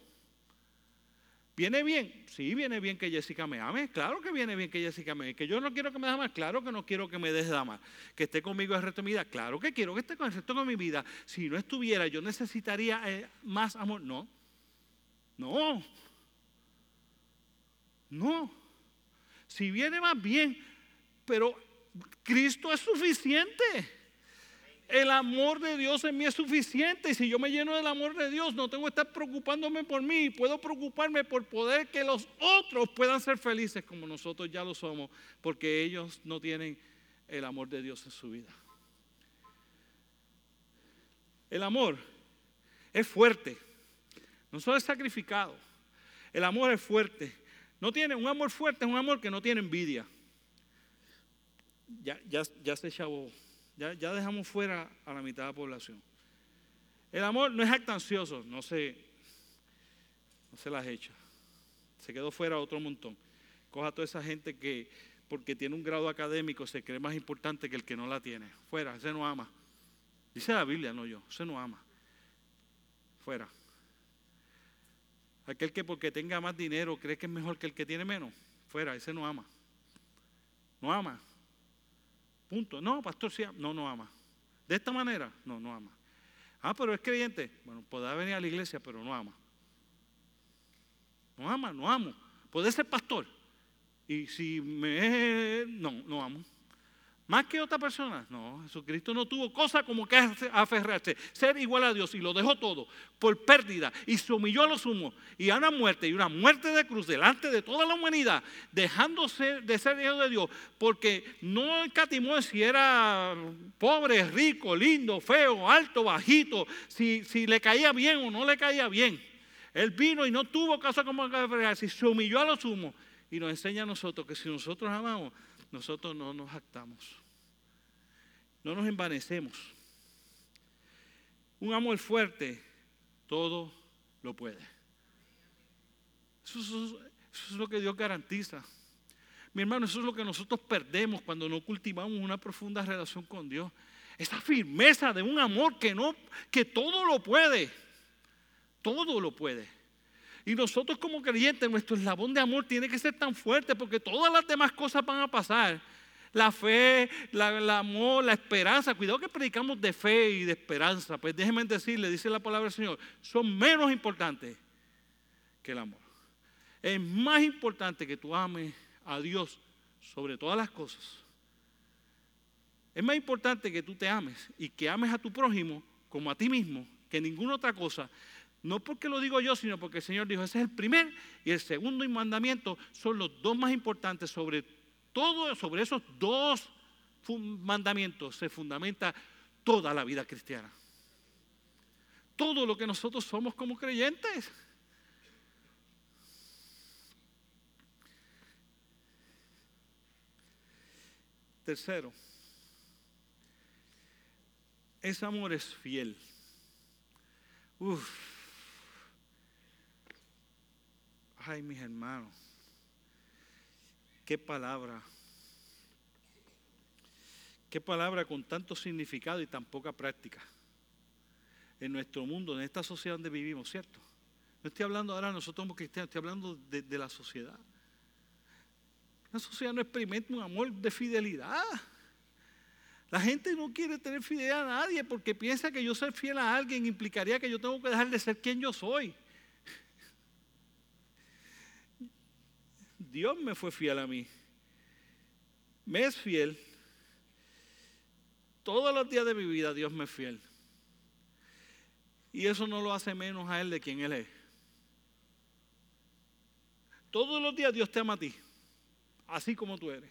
¿Viene bien? Sí, viene bien que Jessica me ame. Claro que viene bien que Jessica me ame. Que yo no quiero que me amar. Claro que no quiero que me deje de amar. Que esté conmigo el resto de mi vida. Claro que quiero que esté con el resto de mi vida. Si no estuviera, yo necesitaría eh, más amor. No. No. No. Si viene más bien, pero Cristo es suficiente. El amor de Dios en mí es suficiente. Y si yo me lleno del amor de Dios, no tengo que estar preocupándome por mí. Puedo preocuparme por poder que los otros puedan ser felices como nosotros ya lo somos, porque ellos no tienen el amor de Dios en su vida. El amor es fuerte, no solo es sacrificado. El amor es fuerte. No tiene un amor fuerte, es un amor que no tiene envidia. Ya, ya, ya se chavó, ya, ya dejamos fuera a la mitad de la población. El amor no es actancioso, no se, no se las echa. Se quedó fuera otro montón. Coja a toda esa gente que, porque tiene un grado académico, se cree más importante que el que no la tiene. Fuera, ese no ama. Dice la Biblia, no yo, ese no ama. Fuera. Aquel que porque tenga más dinero cree que es mejor que el que tiene menos. Fuera, ese no ama. No ama. Punto. No, pastor, sí, no, no ama. De esta manera, no, no ama. Ah, pero es creyente. Bueno, podrá venir a la iglesia, pero no ama. No ama, no amo. Puede ser pastor. Y si me... No, no amo. Más que otra persona. No, Jesucristo no tuvo cosa como que aferrarse, ser igual a Dios y lo dejó todo por pérdida y se humilló a lo sumo y a una muerte y una muerte de cruz delante de toda la humanidad, dejándose de ser hijo de Dios, porque no escatimó si era pobre, rico, lindo, feo, alto, bajito, si, si le caía bien o no le caía bien. Él vino y no tuvo cosa como que aferrarse y se humilló a lo sumo y nos enseña a nosotros que si nosotros amamos, nosotros no nos actamos no nos envanecemos. Un amor fuerte, todo lo puede. Eso, es lo que Dios garantiza. Mi hermano, eso es lo que nosotros perdemos cuando no cultivamos una profunda relación con Dios. Esa firmeza de un amor que no, que todo lo puede. Todo lo puede. Y nosotros como creyentes, nuestro eslabón de amor tiene que ser tan fuerte porque todas las demás cosas van a pasar. La fe, el amor, la esperanza. Cuidado que predicamos de fe y de esperanza. Pues déjenme decirle, dice la palabra del Señor, son menos importantes que el amor. Es más importante que tú ames a Dios sobre todas las cosas. Es más importante que tú te ames y que ames a tu prójimo como a ti mismo que ninguna otra cosa. No porque lo digo yo, sino porque el Señor dijo, ese es el primer y el segundo mandamiento son los dos más importantes sobre todo, sobre esos dos mandamientos se fundamenta toda la vida cristiana. Todo lo que nosotros somos como creyentes. Tercero, ese amor es fiel. Uf. Ay, mis hermanos. Qué palabra. Qué palabra con tanto significado y tan poca práctica. En nuestro mundo, en esta sociedad donde vivimos, ¿cierto? No estoy hablando ahora nosotros como cristianos, estoy hablando de, de la sociedad. La sociedad no experimenta un amor de fidelidad. La gente no quiere tener fidelidad a nadie porque piensa que yo ser fiel a alguien implicaría que yo tengo que dejar de ser quien yo soy. Dios me fue fiel a mí. Me es fiel. Todos los días de mi vida Dios me es fiel. Y eso no lo hace menos a Él de quien Él es. Todos los días Dios te ama a ti así como tú eres.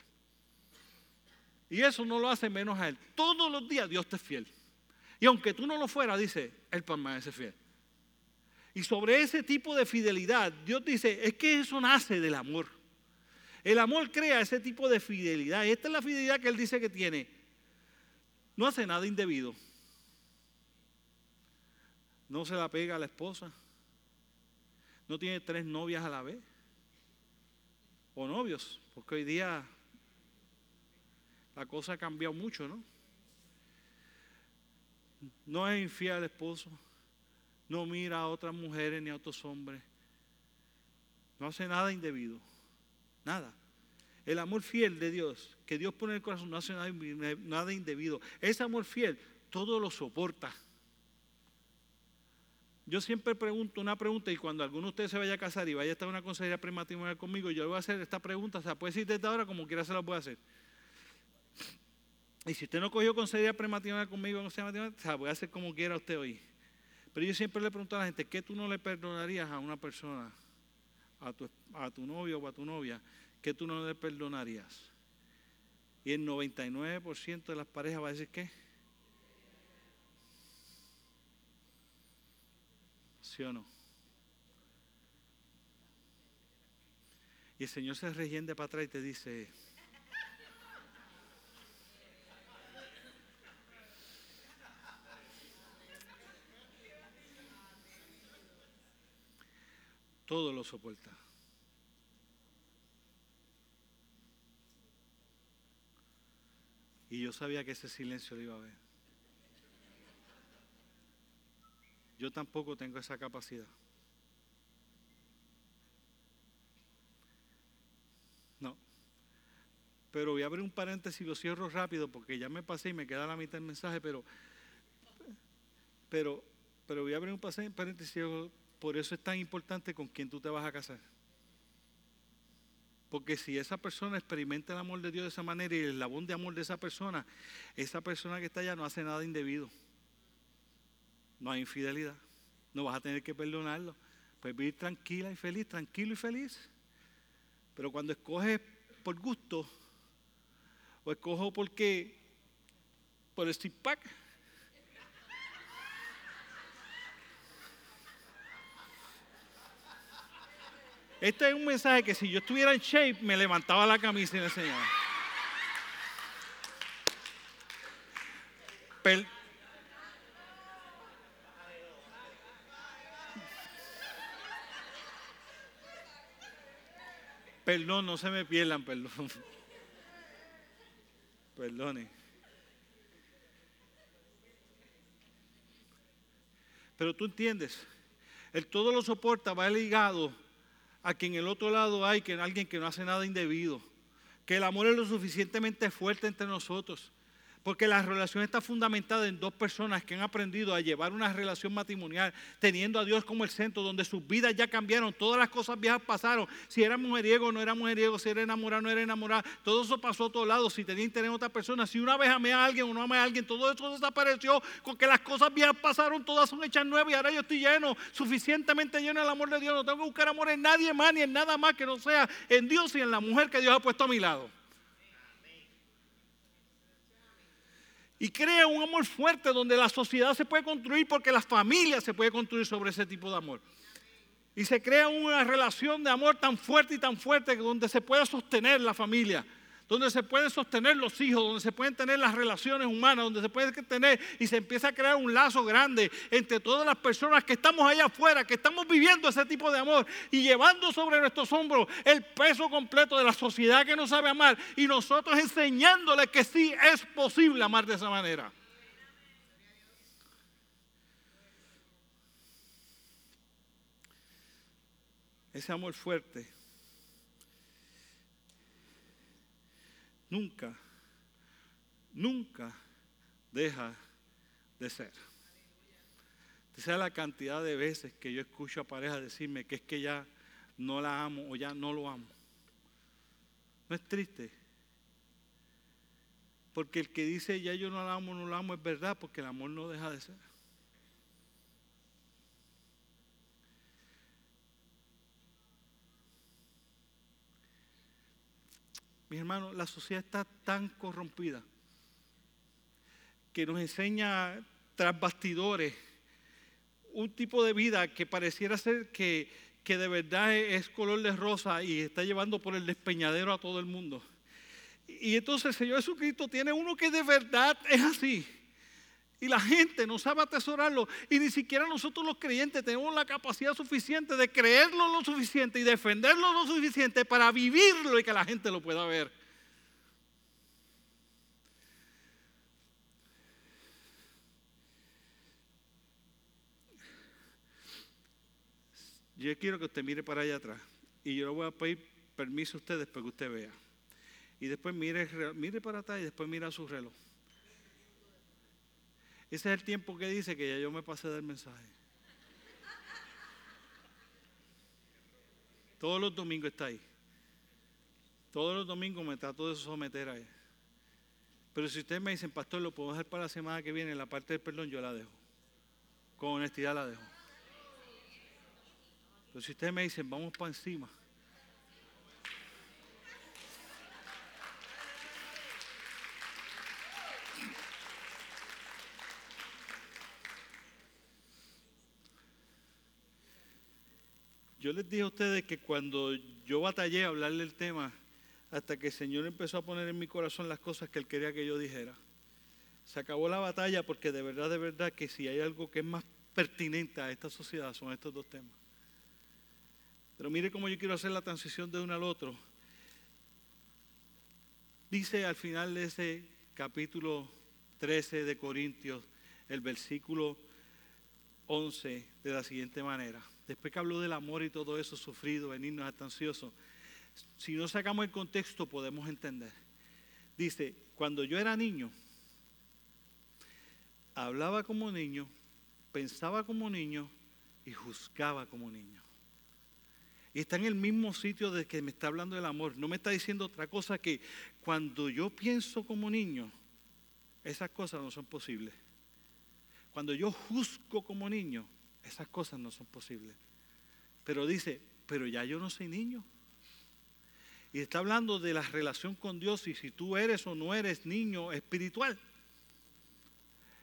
Y eso no lo hace menos a Él. Todos los días Dios te es fiel. Y aunque tú no lo fueras, dice, Él permanece fiel. Y sobre ese tipo de fidelidad, Dios dice, es que eso nace del amor. El amor crea ese tipo de fidelidad. Y esta es la fidelidad que Él dice que tiene. No hace nada indebido. No se la pega a la esposa. No tiene tres novias a la vez. O novios. Porque hoy día la cosa ha cambiado mucho, ¿no? No es infiel al esposo, no mira a otras mujeres ni a otros hombres, no hace nada indebido, nada. El amor fiel de Dios, que Dios pone en el corazón, no hace nada, nada indebido. Ese amor fiel todo lo soporta. Yo siempre pregunto una pregunta y cuando alguno de ustedes se vaya a casar y vaya a estar en una consejería prematrimonial conmigo, yo le voy a hacer esta pregunta, o sea, puede decir desde ahora como quiera se la puede hacer. Y si usted no cogió consejería prematrimonial conmigo, no se o sea, voy a hacer como quiera usted hoy. Pero yo siempre le pregunto a la gente, ¿qué tú no le perdonarías a una persona, a tu, a tu novio o a tu novia? ¿Qué tú no le perdonarías? Y el 99% de las parejas va a decir, ¿qué? o no? Y el Señor se reyende para atrás y te dice, todo lo soporta. Y yo sabía que ese silencio lo iba a ver. Yo tampoco tengo esa capacidad. No. Pero voy a abrir un paréntesis y lo cierro rápido porque ya me pasé y me queda la mitad del mensaje, pero, pero, pero voy a abrir un paréntesis. Por eso es tan importante con quién tú te vas a casar. Porque si esa persona experimenta el amor de Dios de esa manera y el labón de amor de esa persona, esa persona que está allá no hace nada indebido no hay infidelidad. No vas a tener que perdonarlo. Puedes vivir tranquila y feliz, tranquilo y feliz. Pero cuando escoges por gusto, o escojo porque, por el stick pack, Este es un mensaje que si yo estuviera en shape, me levantaba la camisa y le enseñaba. Perdón, no se me pierdan, perdón. Perdone. Pero tú entiendes, el todo lo soporta va ligado a que en el otro lado hay que alguien que no hace nada indebido, que el amor es lo suficientemente fuerte entre nosotros porque la relación está fundamentada en dos personas que han aprendido a llevar una relación matrimonial, teniendo a Dios como el centro, donde sus vidas ya cambiaron, todas las cosas viejas pasaron. Si era mujeriego, no era mujeriego, si era enamorado, no era enamorado. Todo eso pasó a todos lados. Si tenía interés en otra persona, si una vez amé a alguien o no amé a alguien, todo eso desapareció, porque las cosas viejas pasaron, todas son hechas nuevas y ahora yo estoy lleno, suficientemente lleno del amor de Dios. No tengo que buscar amor en nadie más ni en nada más que no sea en Dios y en la mujer que Dios ha puesto a mi lado. Y crea un amor fuerte donde la sociedad se puede construir porque la familia se puede construir sobre ese tipo de amor. Y se crea una relación de amor tan fuerte y tan fuerte donde se puede sostener la familia donde se pueden sostener los hijos, donde se pueden tener las relaciones humanas, donde se puede tener y se empieza a crear un lazo grande entre todas las personas que estamos allá afuera, que estamos viviendo ese tipo de amor y llevando sobre nuestros hombros el peso completo de la sociedad que no sabe amar y nosotros enseñándoles que sí es posible amar de esa manera. Ese amor fuerte nunca, nunca deja de ser. Es la cantidad de veces que yo escucho a parejas decirme que es que ya no la amo o ya no lo amo. No es triste. Porque el que dice ya yo no la amo, no la amo es verdad, porque el amor no deja de ser. Mis hermanos, la sociedad está tan corrompida que nos enseña tras bastidores un tipo de vida que pareciera ser que, que de verdad es color de rosa y está llevando por el despeñadero a todo el mundo. Y entonces el Señor Jesucristo tiene uno que de verdad es así. Y la gente no sabe atesorarlo. Y ni siquiera nosotros los creyentes tenemos la capacidad suficiente de creerlo lo suficiente y defenderlo lo suficiente para vivirlo y que la gente lo pueda ver. Yo quiero que usted mire para allá atrás. Y yo le voy a pedir permiso a ustedes para que usted vea. Y después mire, mire para atrás y después mira su reloj. Ese es el tiempo que dice que ya yo me pasé del mensaje. Todos los domingos está ahí. Todos los domingos me trato de someter a él. Pero si ustedes me dicen, pastor, lo puedo dejar para la semana que viene, la parte del perdón yo la dejo. Con honestidad la dejo. Pero si ustedes me dicen, vamos para encima, Yo les dije a ustedes que cuando yo batallé a hablarle del tema, hasta que el Señor empezó a poner en mi corazón las cosas que Él quería que yo dijera, se acabó la batalla porque de verdad, de verdad que si hay algo que es más pertinente a esta sociedad son estos dos temas. Pero mire cómo yo quiero hacer la transición de uno al otro. Dice al final de ese capítulo 13 de Corintios, el versículo 11, de la siguiente manera. Después que habló del amor y todo eso sufrido, venirnos hasta ansioso, si no sacamos el contexto podemos entender. Dice, cuando yo era niño, hablaba como niño, pensaba como niño y juzgaba como niño. Y está en el mismo sitio de que me está hablando del amor. No me está diciendo otra cosa que cuando yo pienso como niño, esas cosas no son posibles. Cuando yo juzgo como niño, esas cosas no son posibles. Pero dice, pero ya yo no soy niño. Y está hablando de la relación con Dios y si tú eres o no eres niño espiritual.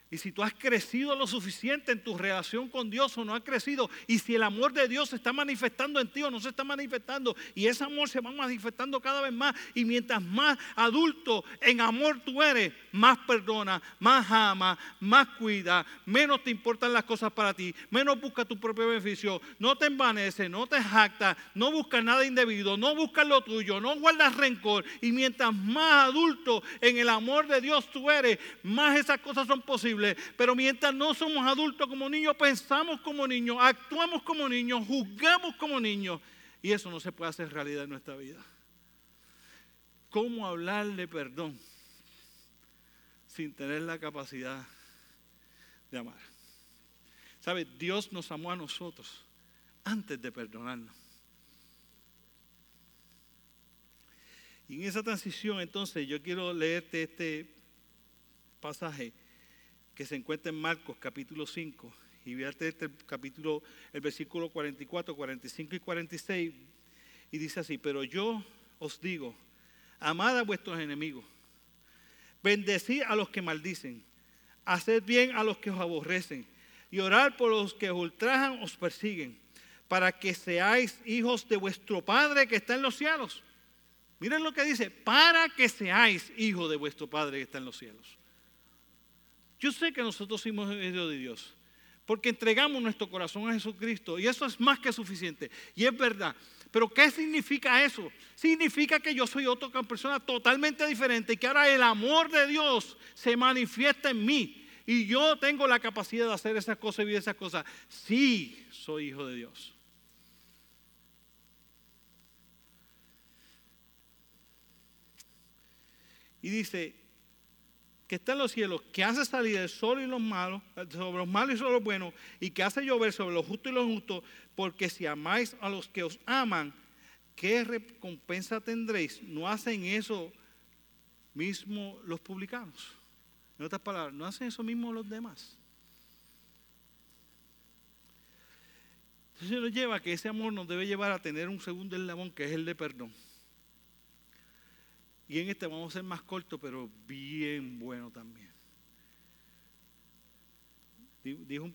Y si tú has crecido lo suficiente en tu relación con Dios o no has crecido, y si el amor de Dios se está manifestando en ti o no se está manifestando, y ese amor se va manifestando cada vez más, y mientras más adulto en amor tú eres, más perdona, más ama, más cuida, menos te importan las cosas para ti, menos busca tu propio beneficio, no te envanece, no te jacta, no buscas nada indebido, no buscas lo tuyo, no guardas rencor, y mientras más adulto en el amor de Dios tú eres, más esas cosas son posibles pero mientras no somos adultos como niños, pensamos como niños, actuamos como niños, juzgamos como niños. Y eso no se puede hacer realidad en nuestra vida. ¿Cómo hablar de perdón sin tener la capacidad de amar? ¿Sabe? Dios nos amó a nosotros antes de perdonarnos. Y en esa transición entonces yo quiero leerte este pasaje que se encuentra en Marcos capítulo 5 y veate este capítulo, el versículo 44, 45 y 46 y dice así, pero yo os digo, amad a vuestros enemigos, bendecid a los que maldicen, haced bien a los que os aborrecen y orad por los que os ultrajan, os persiguen, para que seáis hijos de vuestro Padre que está en los cielos. Miren lo que dice, para que seáis hijos de vuestro Padre que está en los cielos. Yo sé que nosotros somos hijos de Dios, porque entregamos nuestro corazón a Jesucristo y eso es más que suficiente. Y es verdad. Pero ¿qué significa eso? Significa que yo soy otra persona totalmente diferente y que ahora el amor de Dios se manifiesta en mí. Y yo tengo la capacidad de hacer esas cosas y vivir esas cosas. Sí, soy hijo de Dios. Y dice, que está en los cielos, que hace salir el sol y los malos, sobre los malos y sobre los buenos, y que hace llover sobre los justos y los justos, porque si amáis a los que os aman, ¿qué recompensa tendréis? ¿No hacen eso mismo los publicanos? En otras palabras, ¿no hacen eso mismo los demás? Entonces nos lleva a que ese amor nos debe llevar a tener un segundo eslabón que es el de perdón. Y en este vamos a ser más corto, pero bien bueno también. Dijo un,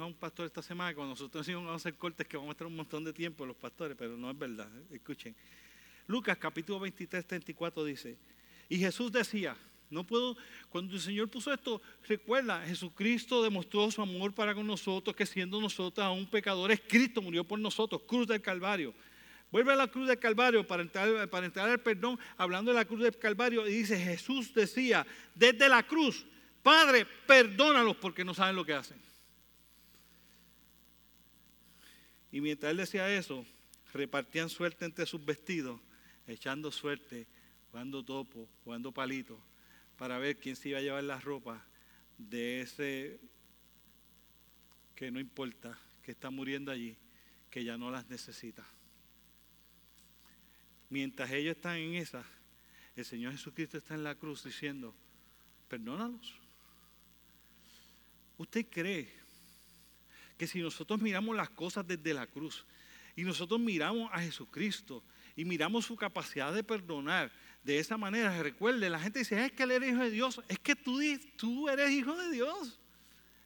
a un pastor esta semana que cuando nosotros íbamos a hacer cortes que vamos a estar un montón de tiempo los pastores, pero no es verdad. Escuchen. Lucas capítulo 23, 34 dice, y Jesús decía, no puedo, cuando el Señor puso esto, recuerda, Jesucristo demostró su amor para con nosotros, que siendo nosotros aún pecadores, Cristo murió por nosotros, cruz del Calvario. Vuelve a la cruz del Calvario para entrar, para entrar al perdón, hablando de la cruz del Calvario, y dice, Jesús decía, desde la cruz, Padre, perdónalos porque no saben lo que hacen. Y mientras él decía eso, repartían suerte entre sus vestidos, echando suerte, jugando topo, jugando palito, para ver quién se iba a llevar las ropas de ese que no importa, que está muriendo allí, que ya no las necesita. Mientras ellos están en esa, el Señor Jesucristo está en la cruz diciendo, perdónalos. ¿Usted cree que si nosotros miramos las cosas desde la cruz y nosotros miramos a Jesucristo y miramos su capacidad de perdonar de esa manera, recuerde, la gente dice, es que él era hijo de Dios, es que tú, tú eres hijo de Dios.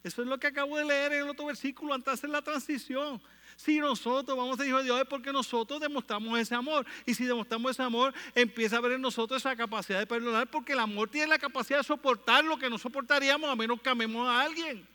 Eso es lo que acabo de leer en el otro versículo antes de hacer la transición. Si nosotros vamos a Hijo de Dios es porque nosotros demostramos ese amor. Y si demostramos ese amor, empieza a ver en nosotros esa capacidad de perdonar, porque el amor tiene la capacidad de soportar lo que no soportaríamos a menos que amemos a alguien.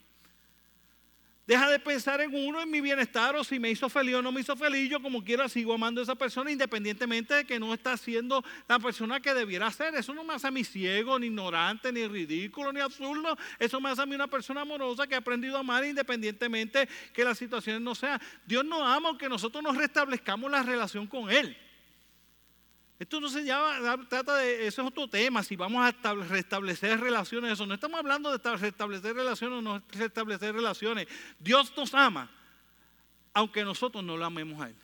Deja de pensar en uno, en mi bienestar, o si me hizo feliz o no me hizo feliz. Yo como quiera sigo amando a esa persona independientemente de que no está siendo la persona que debiera ser. Eso no me hace a mí ciego, ni ignorante, ni ridículo, ni absurdo. Eso me hace a mí una persona amorosa que ha aprendido a amar independientemente que las situaciones no sean. Dios nos ama aunque nosotros nos restablezcamos la relación con Él. Esto no se llama, trata de, eso es otro tema, si vamos a restablecer relaciones, eso no estamos hablando de restablecer relaciones o no restablecer relaciones. Dios nos ama, aunque nosotros no lo amemos a Él.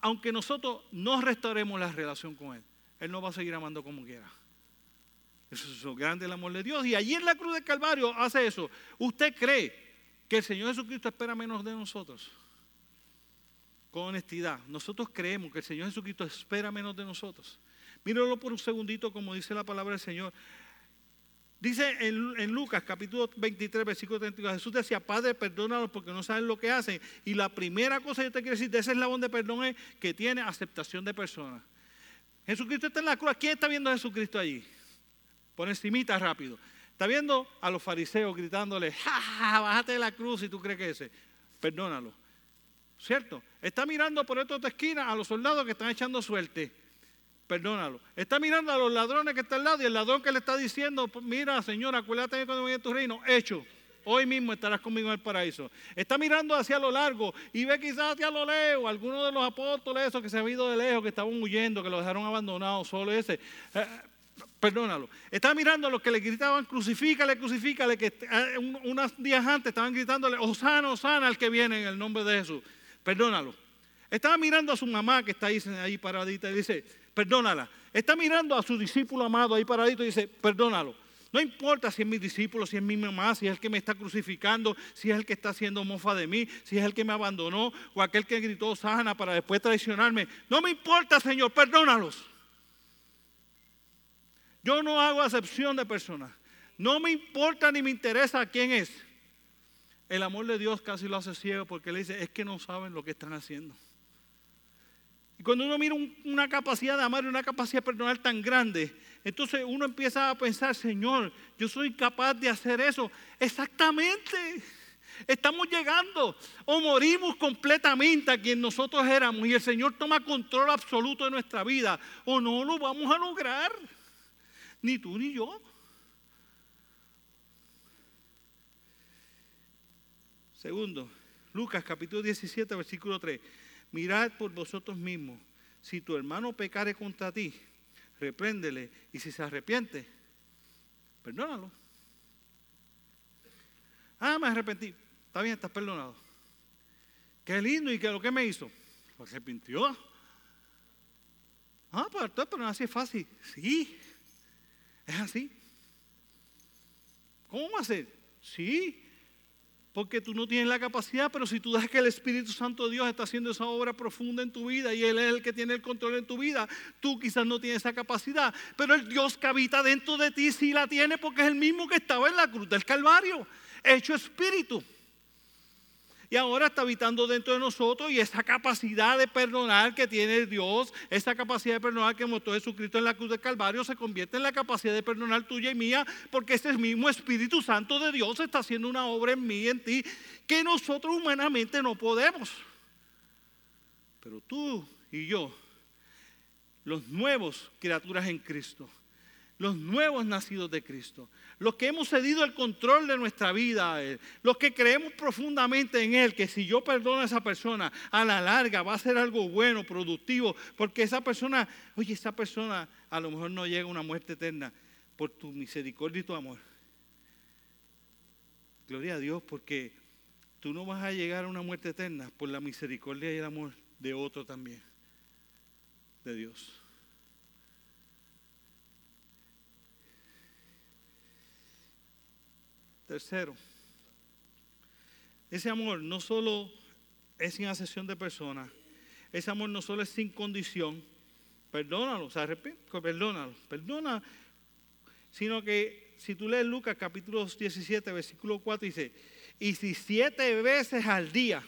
Aunque nosotros no restauremos la relación con Él, Él nos va a seguir amando como quiera. Eso es lo grande el amor de Dios. Y allí en la cruz del Calvario hace eso. ¿Usted cree que el Señor Jesucristo espera menos de nosotros? Con honestidad, nosotros creemos que el Señor Jesucristo espera menos de nosotros. Míralo por un segundito como dice la palabra del Señor. Dice en, Lucas capítulo 23, versículo 32, Jesús decía, Padre, perdónalos porque no saben lo que hacen. Y la primera cosa que yo te quiero decir de ese eslabón de perdón es que tiene aceptación de personas. Jesucristo está en la cruz. ¿Quién está viendo a Jesucristo allí? Por encimita rápido. Está viendo a los fariseos gritándole, ja, bájate de la cruz si tú crees que ese. Perdónalo. ¿Cierto? Está mirando por esta otra esquina a los soldados que están echando suerte. Perdónalo. Está mirando a los ladrones que están al lado y el ladrón que le está diciendo, mira, Señor, acuérdate de cuando venga tu reino. Hecho. Hoy mismo estarás conmigo en el paraíso. Está mirando hacia lo largo y ve quizás hacia lo lejos algunos de los apóstoles, esos que se han ido de lejos, que estaban huyendo, que lo dejaron abandonado, solo ese. Eh, perdónalo. Está mirando a los que le gritaban, crucifícale, crucifícale, que eh, unos días antes estaban gritándole, Osana, Osana, al que viene en el nombre de Jesús. Perdónalo. Estaba mirando a su mamá que está ahí, paradita y dice, perdónala. Está mirando a su discípulo amado ahí paradito y dice, perdónalo. No importa si es mi discípulo, si es mi mamá, si es el que me está crucificando, si es el que está haciendo mofa de mí, si es el que me abandonó o aquel que gritó sana para después traicionarme. No me importa, Señor, perdónalos. Yo no hago acepción de personas. No me importa ni me interesa quién es. El amor de Dios casi lo hace ciego porque le dice, es que no saben lo que están haciendo. Y cuando uno mira una capacidad de amar y una capacidad de perdonar tan grande, entonces uno empieza a pensar, Señor, yo soy capaz de hacer eso. Exactamente. Estamos llegando o morimos completamente a quien nosotros éramos y el Señor toma control absoluto de nuestra vida o no lo vamos a lograr. Ni tú ni yo. Segundo, Lucas capítulo 17, versículo 3 mirad por vosotros mismos. Si tu hermano pecare contra ti, repréndele. Y si se arrepiente, perdónalo. Ah, me arrepentí. Está bien, estás perdonado. Qué lindo. ¿Y qué lo que me hizo? Se arrepintió. Ah, pero, pero no así es fácil. Sí, es así. ¿Cómo va a ser? Sí, porque tú no tienes la capacidad, pero si tú dejas que el Espíritu Santo de Dios está haciendo esa obra profunda en tu vida y Él es el que tiene el control en tu vida, tú quizás no tienes esa capacidad, pero el Dios que habita dentro de ti sí la tiene porque es el mismo que estaba en la cruz del Calvario, hecho espíritu. Y ahora está habitando dentro de nosotros y esa capacidad de perdonar que tiene Dios, esa capacidad de perdonar que mostró Jesucristo en la cruz del Calvario, se convierte en la capacidad de perdonar tuya y mía, porque ese mismo Espíritu Santo de Dios está haciendo una obra en mí y en ti que nosotros humanamente no podemos. Pero tú y yo, los nuevos criaturas en Cristo, los nuevos nacidos de Cristo, los que hemos cedido el control de nuestra vida a Él, los que creemos profundamente en Él, que si yo perdono a esa persona, a la larga va a ser algo bueno, productivo, porque esa persona, oye, esa persona a lo mejor no llega a una muerte eterna por tu misericordia y tu amor. Gloria a Dios, porque tú no vas a llegar a una muerte eterna por la misericordia y el amor de otro también, de Dios. Tercero, ese amor no solo es sin asesión de personas, ese amor no solo es sin condición, perdónalo, o sea, perdónalo, perdona, sino que si tú lees Lucas capítulo 17, versículo 4, dice, y si siete veces al día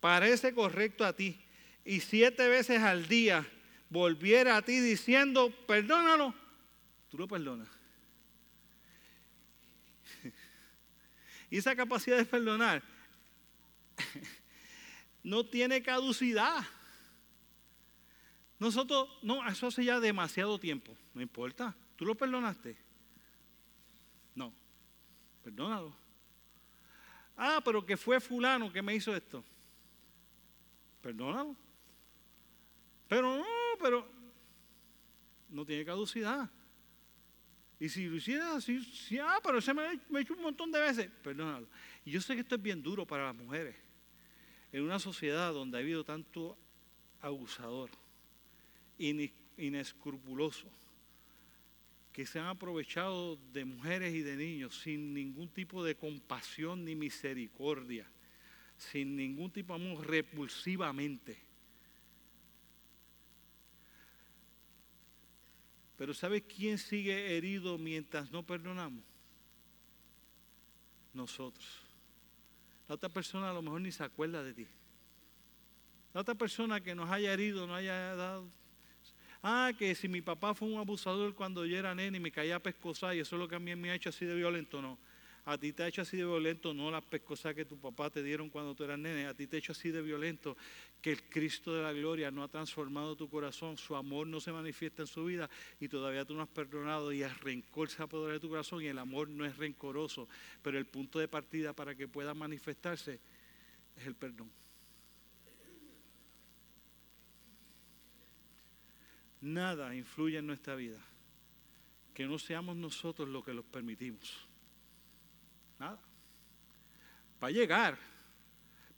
parece correcto a ti, y siete veces al día volviera a ti diciendo, perdónalo, tú lo perdonas. Y esa capacidad de perdonar *laughs* no tiene caducidad. Nosotros, no, eso hace ya demasiado tiempo. No importa. ¿Tú lo perdonaste? No. Perdónalo. Ah, pero que fue fulano que me hizo esto. Perdónalo. Pero no, pero no tiene caducidad. Y si lo hiciera así, sí, ah, pero se me, me hecho un montón de veces, perdónalo. Y yo sé que esto es bien duro para las mujeres. En una sociedad donde ha habido tanto abusador, inescrupuloso, que se han aprovechado de mujeres y de niños sin ningún tipo de compasión ni misericordia, sin ningún tipo de amor, repulsivamente. Pero ¿sabe quién sigue herido mientras no perdonamos? Nosotros. La otra persona a lo mejor ni se acuerda de ti. La otra persona que nos haya herido, no haya dado. Ah, que si mi papá fue un abusador cuando yo era nene y me caía a pescosar y eso es lo que a mí me ha hecho así de violento, no. A ti te ha hecho así de violento, no las pescosas que tu papá te dieron cuando tú eras nene. A ti te ha hecho así de violento que el Cristo de la gloria no ha transformado tu corazón, su amor no se manifiesta en su vida y todavía tú no has perdonado y el rencor se apodera de tu corazón y el amor no es rencoroso. Pero el punto de partida para que pueda manifestarse es el perdón. Nada influye en nuestra vida que no seamos nosotros los que los permitimos. Nada. Va a llegar.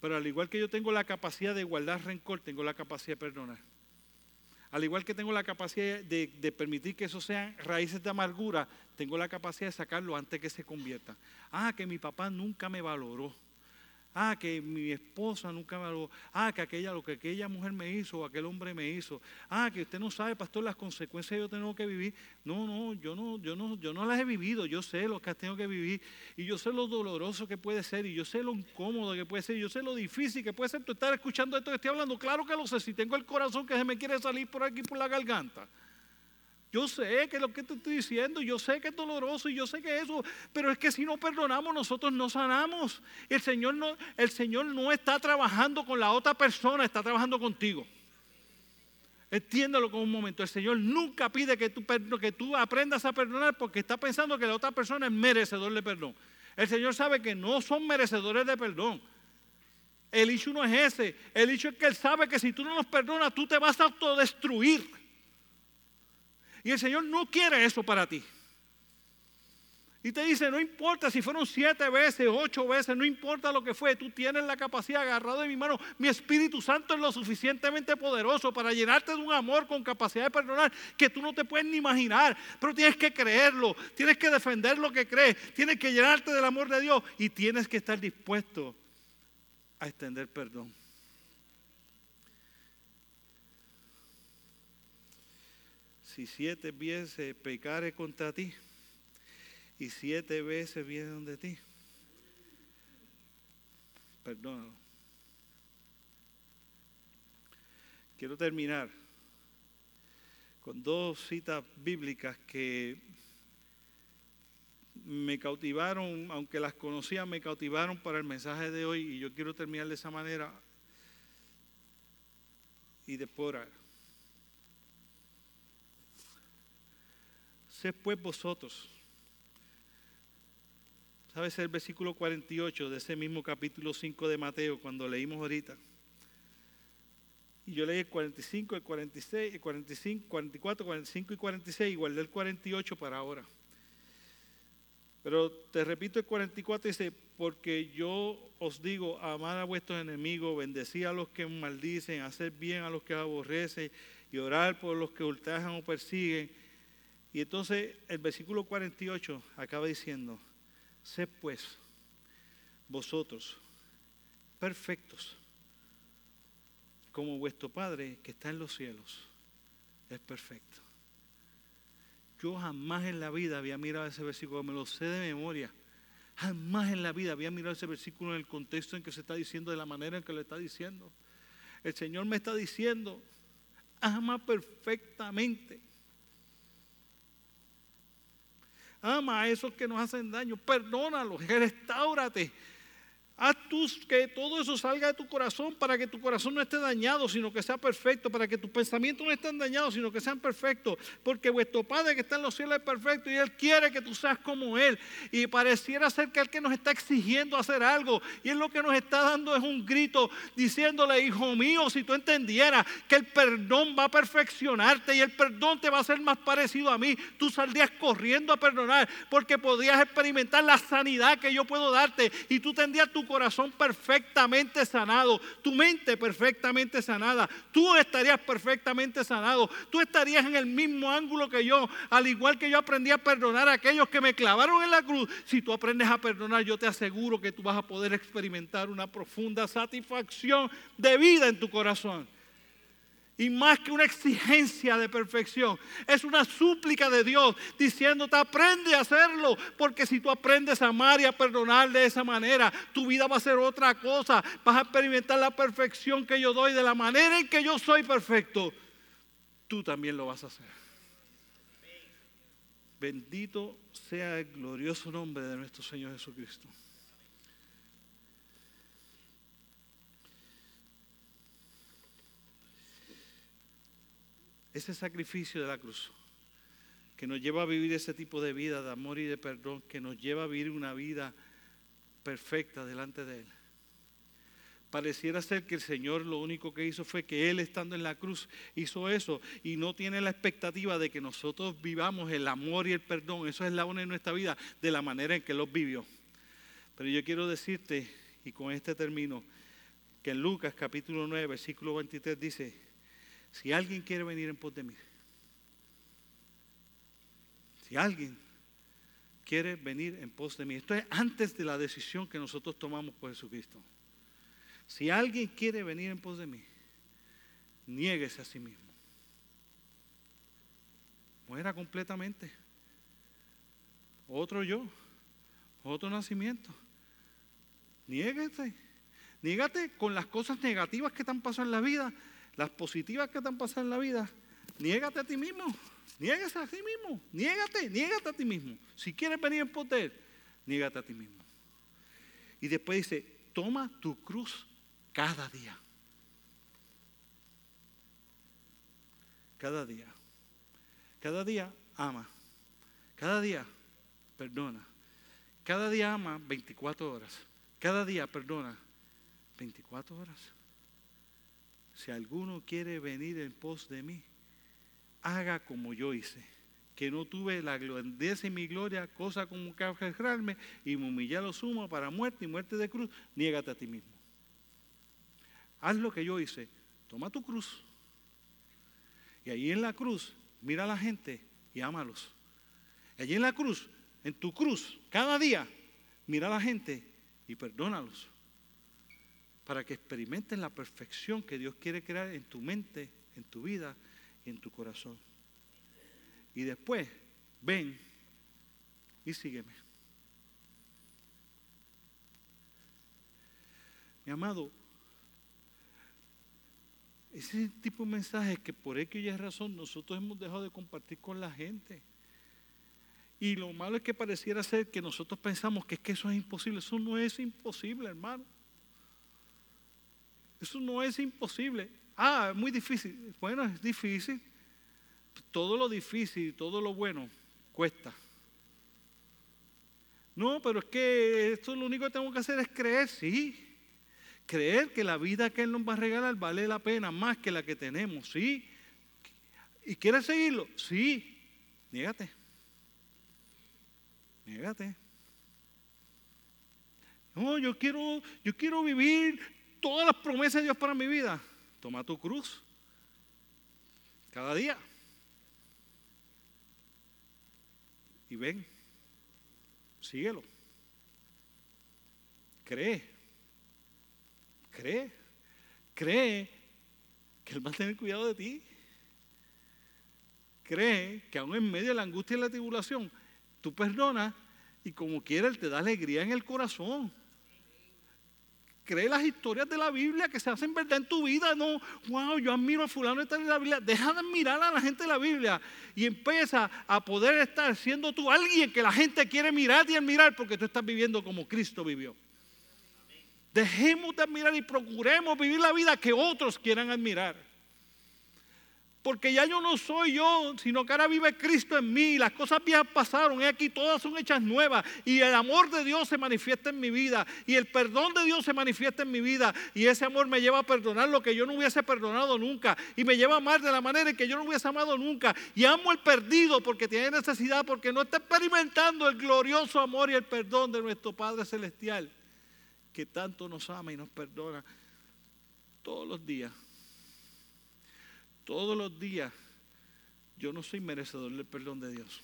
Pero al igual que yo tengo la capacidad de guardar rencor, tengo la capacidad de perdonar. Al igual que tengo la capacidad de, permitir que eso sean raíces de amargura, tengo la capacidad de sacarlo antes que se convierta. Ah, que mi papá nunca me valoró. Ah, que mi esposa nunca me lo. Ah, que aquella, lo que aquella mujer me hizo o aquel hombre me hizo. Ah, que usted no sabe, pastor, las consecuencias que yo tengo que vivir. No, no, yo no, yo no, yo no las he vivido. Yo sé lo que tengo que vivir. Y yo sé lo doloroso que puede ser. Y yo sé lo incómodo que puede ser. Y yo sé lo difícil que puede ser tú estar escuchando esto que estoy hablando. Claro que lo sé. Si tengo el corazón que se me quiere salir por aquí por la garganta. Yo sé que lo que te estoy diciendo, yo sé que es doloroso y yo sé que eso, pero es que si no perdonamos nosotros no sanamos. El Señor no, el Señor no está trabajando con la otra persona, está trabajando contigo. Entiéndalo con un momento. El Señor nunca pide que tú, que tú aprendas a perdonar porque está pensando que la otra persona es merecedor de perdón. El Señor sabe que no son merecedores de perdón. El hecho no es ese. El hecho es que Él sabe que si tú no nos perdonas, tú te vas a autodestruir. Y el Señor no quiere eso para ti. Y te dice, no importa si fueron siete veces, ocho veces, no importa lo que fue, tú tienes la capacidad agarrado de mi mano. Mi Espíritu Santo es lo suficientemente poderoso para llenarte de un amor con capacidad de perdonar que tú no te puedes ni imaginar. Pero tienes que creerlo, tienes que defender lo que crees, tienes que llenarte del amor de Dios y tienes que estar dispuesto a extender perdón. Si siete veces pecare contra ti y siete veces vienen de ti, perdónalo. Quiero terminar con dos citas bíblicas que me cautivaron, aunque las conocía, me cautivaron para el mensaje de hoy y yo quiero terminar de esa manera y después orar. Sed pues vosotros. ¿Sabes el versículo 48 de ese mismo capítulo 5 de Mateo cuando leímos ahorita? Y yo leí el 45, el 46, el 45, 44, 45 y 46 y guardé el 48 para ahora. Pero te repito el 44 dice, porque yo os digo, amad a vuestros enemigos, bendecid a los que maldicen, hacer bien a los que aborrecen y orar por los que ultrajan o persiguen y entonces el versículo 48 acaba diciendo, sé pues vosotros perfectos como vuestro Padre que está en los cielos es perfecto. Yo jamás en la vida había mirado ese versículo, me lo sé de memoria. Jamás en la vida había mirado ese versículo en el contexto en que se está diciendo, de la manera en que lo está diciendo. El Señor me está diciendo, ama perfectamente Ama a esos que nos hacen daño, perdónalos, restaurate. Haz tú que todo eso salga de tu corazón para que tu corazón no esté dañado, sino que sea perfecto, para que tus pensamientos no estén dañados, sino que sean perfectos. Porque vuestro Padre que está en los cielos es perfecto y Él quiere que tú seas como Él. Y pareciera ser que Él que nos está exigiendo hacer algo. Y Él lo que nos está dando es un grito diciéndole, hijo mío, si tú entendieras que el perdón va a perfeccionarte y el perdón te va a hacer más parecido a mí, tú saldrías corriendo a perdonar porque podrías experimentar la sanidad que yo puedo darte y tú tendrías tu corazón perfectamente sanado, tu mente perfectamente sanada, tú estarías perfectamente sanado, tú estarías en el mismo ángulo que yo, al igual que yo aprendí a perdonar a aquellos que me clavaron en la cruz. Si tú aprendes a perdonar, yo te aseguro que tú vas a poder experimentar una profunda satisfacción de vida en tu corazón. Y más que una exigencia de perfección, es una súplica de Dios diciéndote aprende a hacerlo, porque si tú aprendes a amar y a perdonar de esa manera, tu vida va a ser otra cosa. Vas a experimentar la perfección que yo doy de la manera en que yo soy perfecto. Tú también lo vas a hacer. Bendito sea el glorioso nombre de nuestro Señor Jesucristo. Ese sacrificio de la cruz, que nos lleva a vivir ese tipo de vida de amor y de perdón, que nos lleva a vivir una vida perfecta delante de Él. Pareciera ser que el Señor lo único que hizo fue que Él estando en la cruz hizo eso y no tiene la expectativa de que nosotros vivamos el amor y el perdón. Eso es la una en nuestra vida de la manera en que los vivió. Pero yo quiero decirte, y con este término, que en Lucas capítulo 9, versículo 23 dice, si alguien quiere venir en pos de mí, si alguien quiere venir en pos de mí, esto es antes de la decisión que nosotros tomamos por Jesucristo. Si alguien quiere venir en pos de mí, niéguese a sí mismo. Muera completamente. Otro yo, otro nacimiento. Niéguese. Niégate con las cosas negativas que te han pasado en la vida las positivas que te han pasado en la vida, niégate a ti mismo. Niégate a ti mismo. Niégate, niégate a ti mismo. Si quieres venir en poder, niégate a ti mismo. Y después dice, toma tu cruz cada día. Cada día. Cada día ama. Cada día perdona. Cada día ama 24 horas. Cada día perdona 24 horas si alguno quiere venir en pos de mí, haga como yo hice, que no tuve la grandeza y mi gloria, cosa como que arrastrarme y me humillar lo sumo para muerte y muerte de cruz, niégate a ti mismo. Haz lo que yo hice, toma tu cruz. Y allí en la cruz, mira a la gente y ámalos. allí en la cruz, en tu cruz, cada día, mira a la gente y perdónalos para que experimenten la perfección que Dios quiere crear en tu mente, en tu vida y en tu corazón. Y después, ven y sígueme. Mi amado, ese tipo de mensajes que por X y razón nosotros hemos dejado de compartir con la gente. Y lo malo es que pareciera ser que nosotros pensamos que es que eso es imposible. Eso no es imposible, hermano. Eso no es imposible. Ah, es muy difícil. Bueno, es difícil. Todo lo difícil todo lo bueno cuesta. No, pero es que esto lo único que tengo que hacer es creer, sí. Creer que la vida que Él nos va a regalar vale la pena más que la que tenemos, sí. ¿Y quieres seguirlo? Sí. Niégate. Niégate. No, yo quiero, yo quiero vivir todas las promesas de Dios para mi vida. Toma tu cruz. Cada día. Y ven. Síguelo. Cree. Cree. Cree que Él va a tener cuidado de ti. Cree que aún en medio de la angustia y la tribulación, tú perdonas y como quiera Él te da alegría en el corazón cree las historias de la Biblia que se hacen verdad en tu vida. No, wow, yo admiro a fulano de la Biblia. Deja de admirar a la gente de la Biblia y empieza a poder estar siendo tú alguien que la gente quiere mirar y admirar porque tú estás viviendo como Cristo vivió. Dejemos de admirar y procuremos vivir la vida que otros quieran admirar. Porque ya yo no soy yo, sino que ahora vive Cristo en mí. Las cosas viejas pasaron, y aquí todas son hechas nuevas. Y el amor de Dios se manifiesta en mi vida. Y el perdón de Dios se manifiesta en mi vida. Y ese amor me lleva a perdonar lo que yo no hubiese perdonado nunca. Y me lleva a amar de la manera en que yo no hubiese amado nunca. Y amo el perdido porque tiene necesidad, porque no está experimentando el glorioso amor y el perdón de nuestro Padre Celestial, que tanto nos ama y nos perdona todos los días todos los días yo no soy merecedor del perdón de Dios.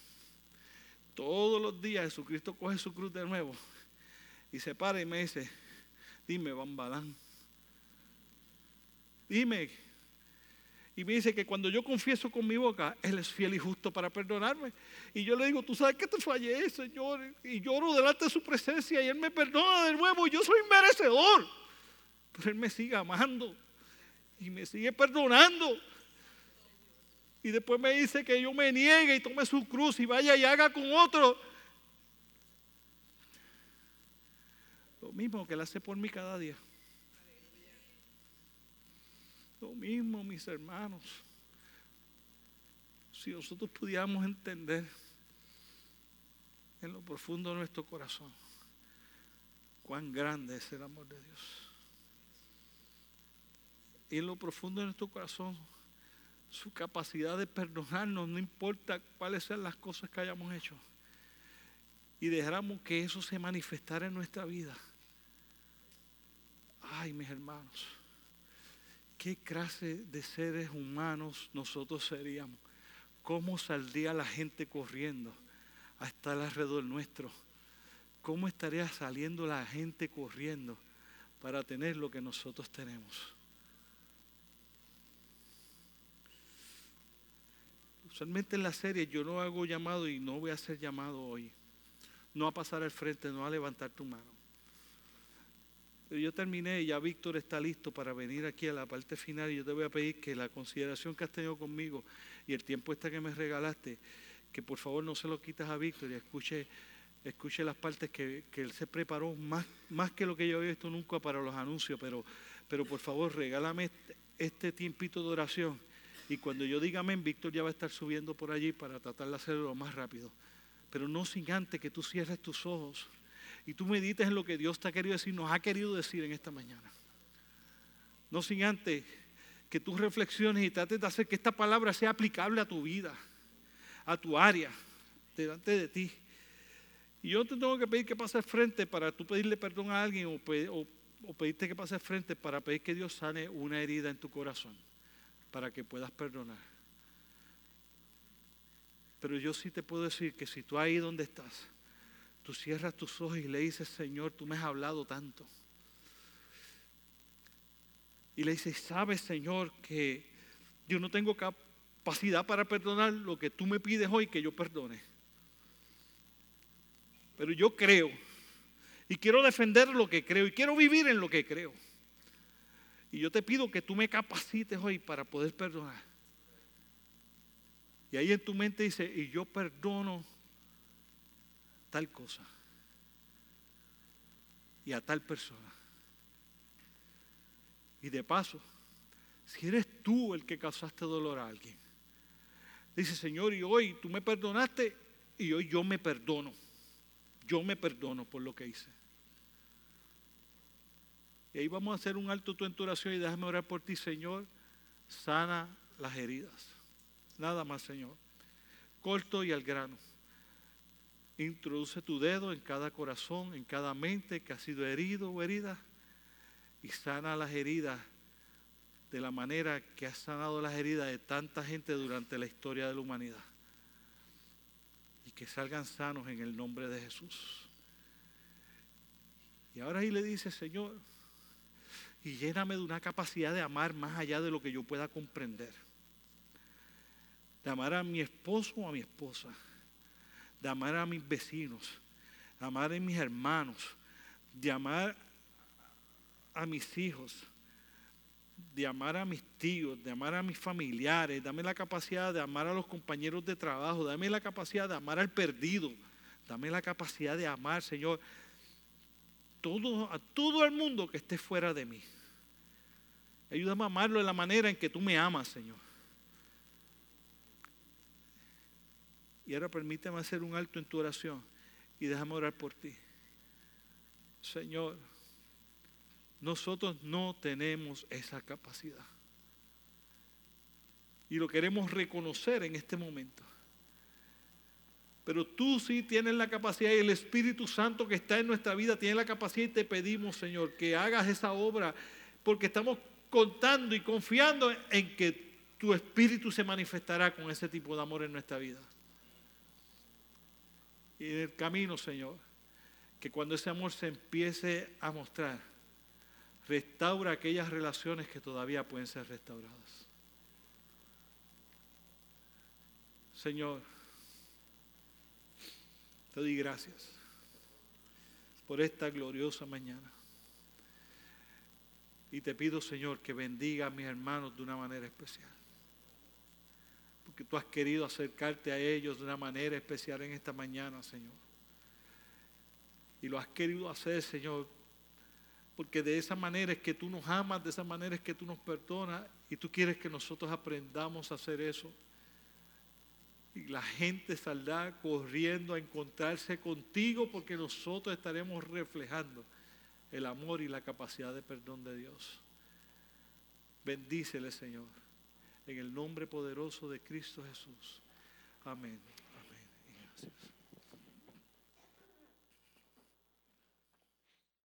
Todos los días Jesucristo coge su cruz de nuevo y se para y me dice, dime, Bambalán, dime. Y me dice que cuando yo confieso con mi boca, Él es fiel y justo para perdonarme. Y yo le digo, tú sabes que te fallé, Señor. Y lloro delante de su presencia y Él me perdona de nuevo. Yo soy merecedor. Pero Él me sigue amando y me sigue perdonando. Y después me dice que yo me niegue y tome su cruz y vaya y haga con otro. Lo mismo que Él hace por mí cada día. Lo mismo, mis hermanos. Si nosotros pudiéramos entender en lo profundo de nuestro corazón cuán grande es el amor de Dios. Y en lo profundo de nuestro corazón su capacidad de perdonarnos, no importa cuáles sean las cosas que hayamos hecho. Y dejáramos que eso se manifestara en nuestra vida. Ay, mis hermanos ¿qué clase de seres humanos nosotros seríamos? ¿Cómo saldría la gente corriendo a estar alrededor nuestro? ¿Cómo estaría saliendo la gente corriendo para tener lo que nosotros tenemos? Usualmente en la serie yo no hago llamado y no voy a hacer llamado hoy. No a pasar al frente, no a levantar tu mano. Yo terminé y ya Víctor está listo para venir aquí a la parte final y yo te voy a pedir que la consideración que has tenido conmigo y el tiempo este que me regalaste, que por favor no se lo quitas a Víctor y escuche, escuche las partes que, él se preparó más, más que lo que yo había visto nunca para los anuncios, pero, pero por favor regálame este, este tiempito de oración y cuando yo diga amén, Víctor ya va a estar subiendo por allí para tratar de hacerlo lo más rápido. Pero no sin antes que tú cierres tus ojos y tú medites en lo que Dios te ha querido decir, nos ha querido decir en esta mañana. No sin antes que tú reflexiones y trates de hacer que esta palabra sea aplicable a tu vida, a tu área, delante de ti. Y yo te tengo que pedir que pases frente para tú pedirle perdón a alguien o, o pedirte que pases frente para pedir que Dios sane una herida en tu corazón, para que puedas perdonar. Pero yo sí te puedo decir que si tú ahí donde estás, tú cierras tus ojos y le dices, Señor, tú me has hablado tanto. Y le dices, sabes, Señor, que yo no tengo capacidad para perdonar lo que tú me pides hoy que yo perdone. Pero yo creo y quiero defender lo que creo y quiero vivir en lo que creo. Y yo te pido que tú me capacites hoy para poder perdonar. Y ahí en tu mente dice, y yo perdono tal cosa y a tal persona. Y de paso, si eres tú el que causaste dolor a alguien, dice Señor, y hoy tú me perdonaste y hoy yo me perdono. Yo me perdono por lo que hice. Y ahí vamos a hacer un alto en tu oración y déjame orar por ti, Señor. Sana las heridas. Nada más, Señor. Corto y al grano. Introduce tu dedo en cada corazón, en cada mente que ha sido herido o herida y sana las heridas de la manera que has sanado las heridas de tanta gente durante la historia de la humanidad. Y que salgan sanos en el nombre de Jesús. Y ahora ahí le dice, Señor, y lléname de una capacidad de amar más allá de lo que yo pueda comprender. De amar a mi esposo o a mi esposa. De amar a mis vecinos, de amar a mis hermanos, de amar a mis hijos, de amar a mis tíos, de amar a mis familiares, dame la capacidad de amar a los compañeros de trabajo, dame la capacidad de amar al perdido, dame la capacidad de amar, Señor, todo, a todo el mundo que esté fuera de mí. Ayúdame a amarlo de la manera en que tú me amas, Señor. Y ahora permíteme hacer un alto en tu oración y déjame orar por ti. Señor, nosotros no tenemos esa capacidad. Y lo queremos reconocer en este momento. Pero tú sí tienes la capacidad y el Espíritu Santo que está en nuestra vida tiene la capacidad y te pedimos, Señor, que hagas esa obra porque estamos contando y confiando en que tu Espíritu se manifestará con ese tipo de amor en nuestra vida y en el camino, Señor, que cuando ese amor se empiece a mostrar, restaura aquellas relaciones que todavía pueden ser restauradas. Señor, te doy gracias por esta gloriosa mañana. Y te pido, Señor, que bendiga a mis hermanos de una manera especial. Porque tú has querido acercarte a ellos de una manera especial en esta mañana, Señor. Y lo has querido hacer, Señor, porque de esa manera es que tú nos amas, de esa manera es que tú nos perdonas y tú quieres que nosotros aprendamos a hacer eso. Y la gente saldrá corriendo a encontrarse contigo porque nosotros estaremos reflejando el amor y la capacidad de perdón de Dios. Bendícele, Señor, en el nombre poderoso de Cristo Jesús. Amén. Amén.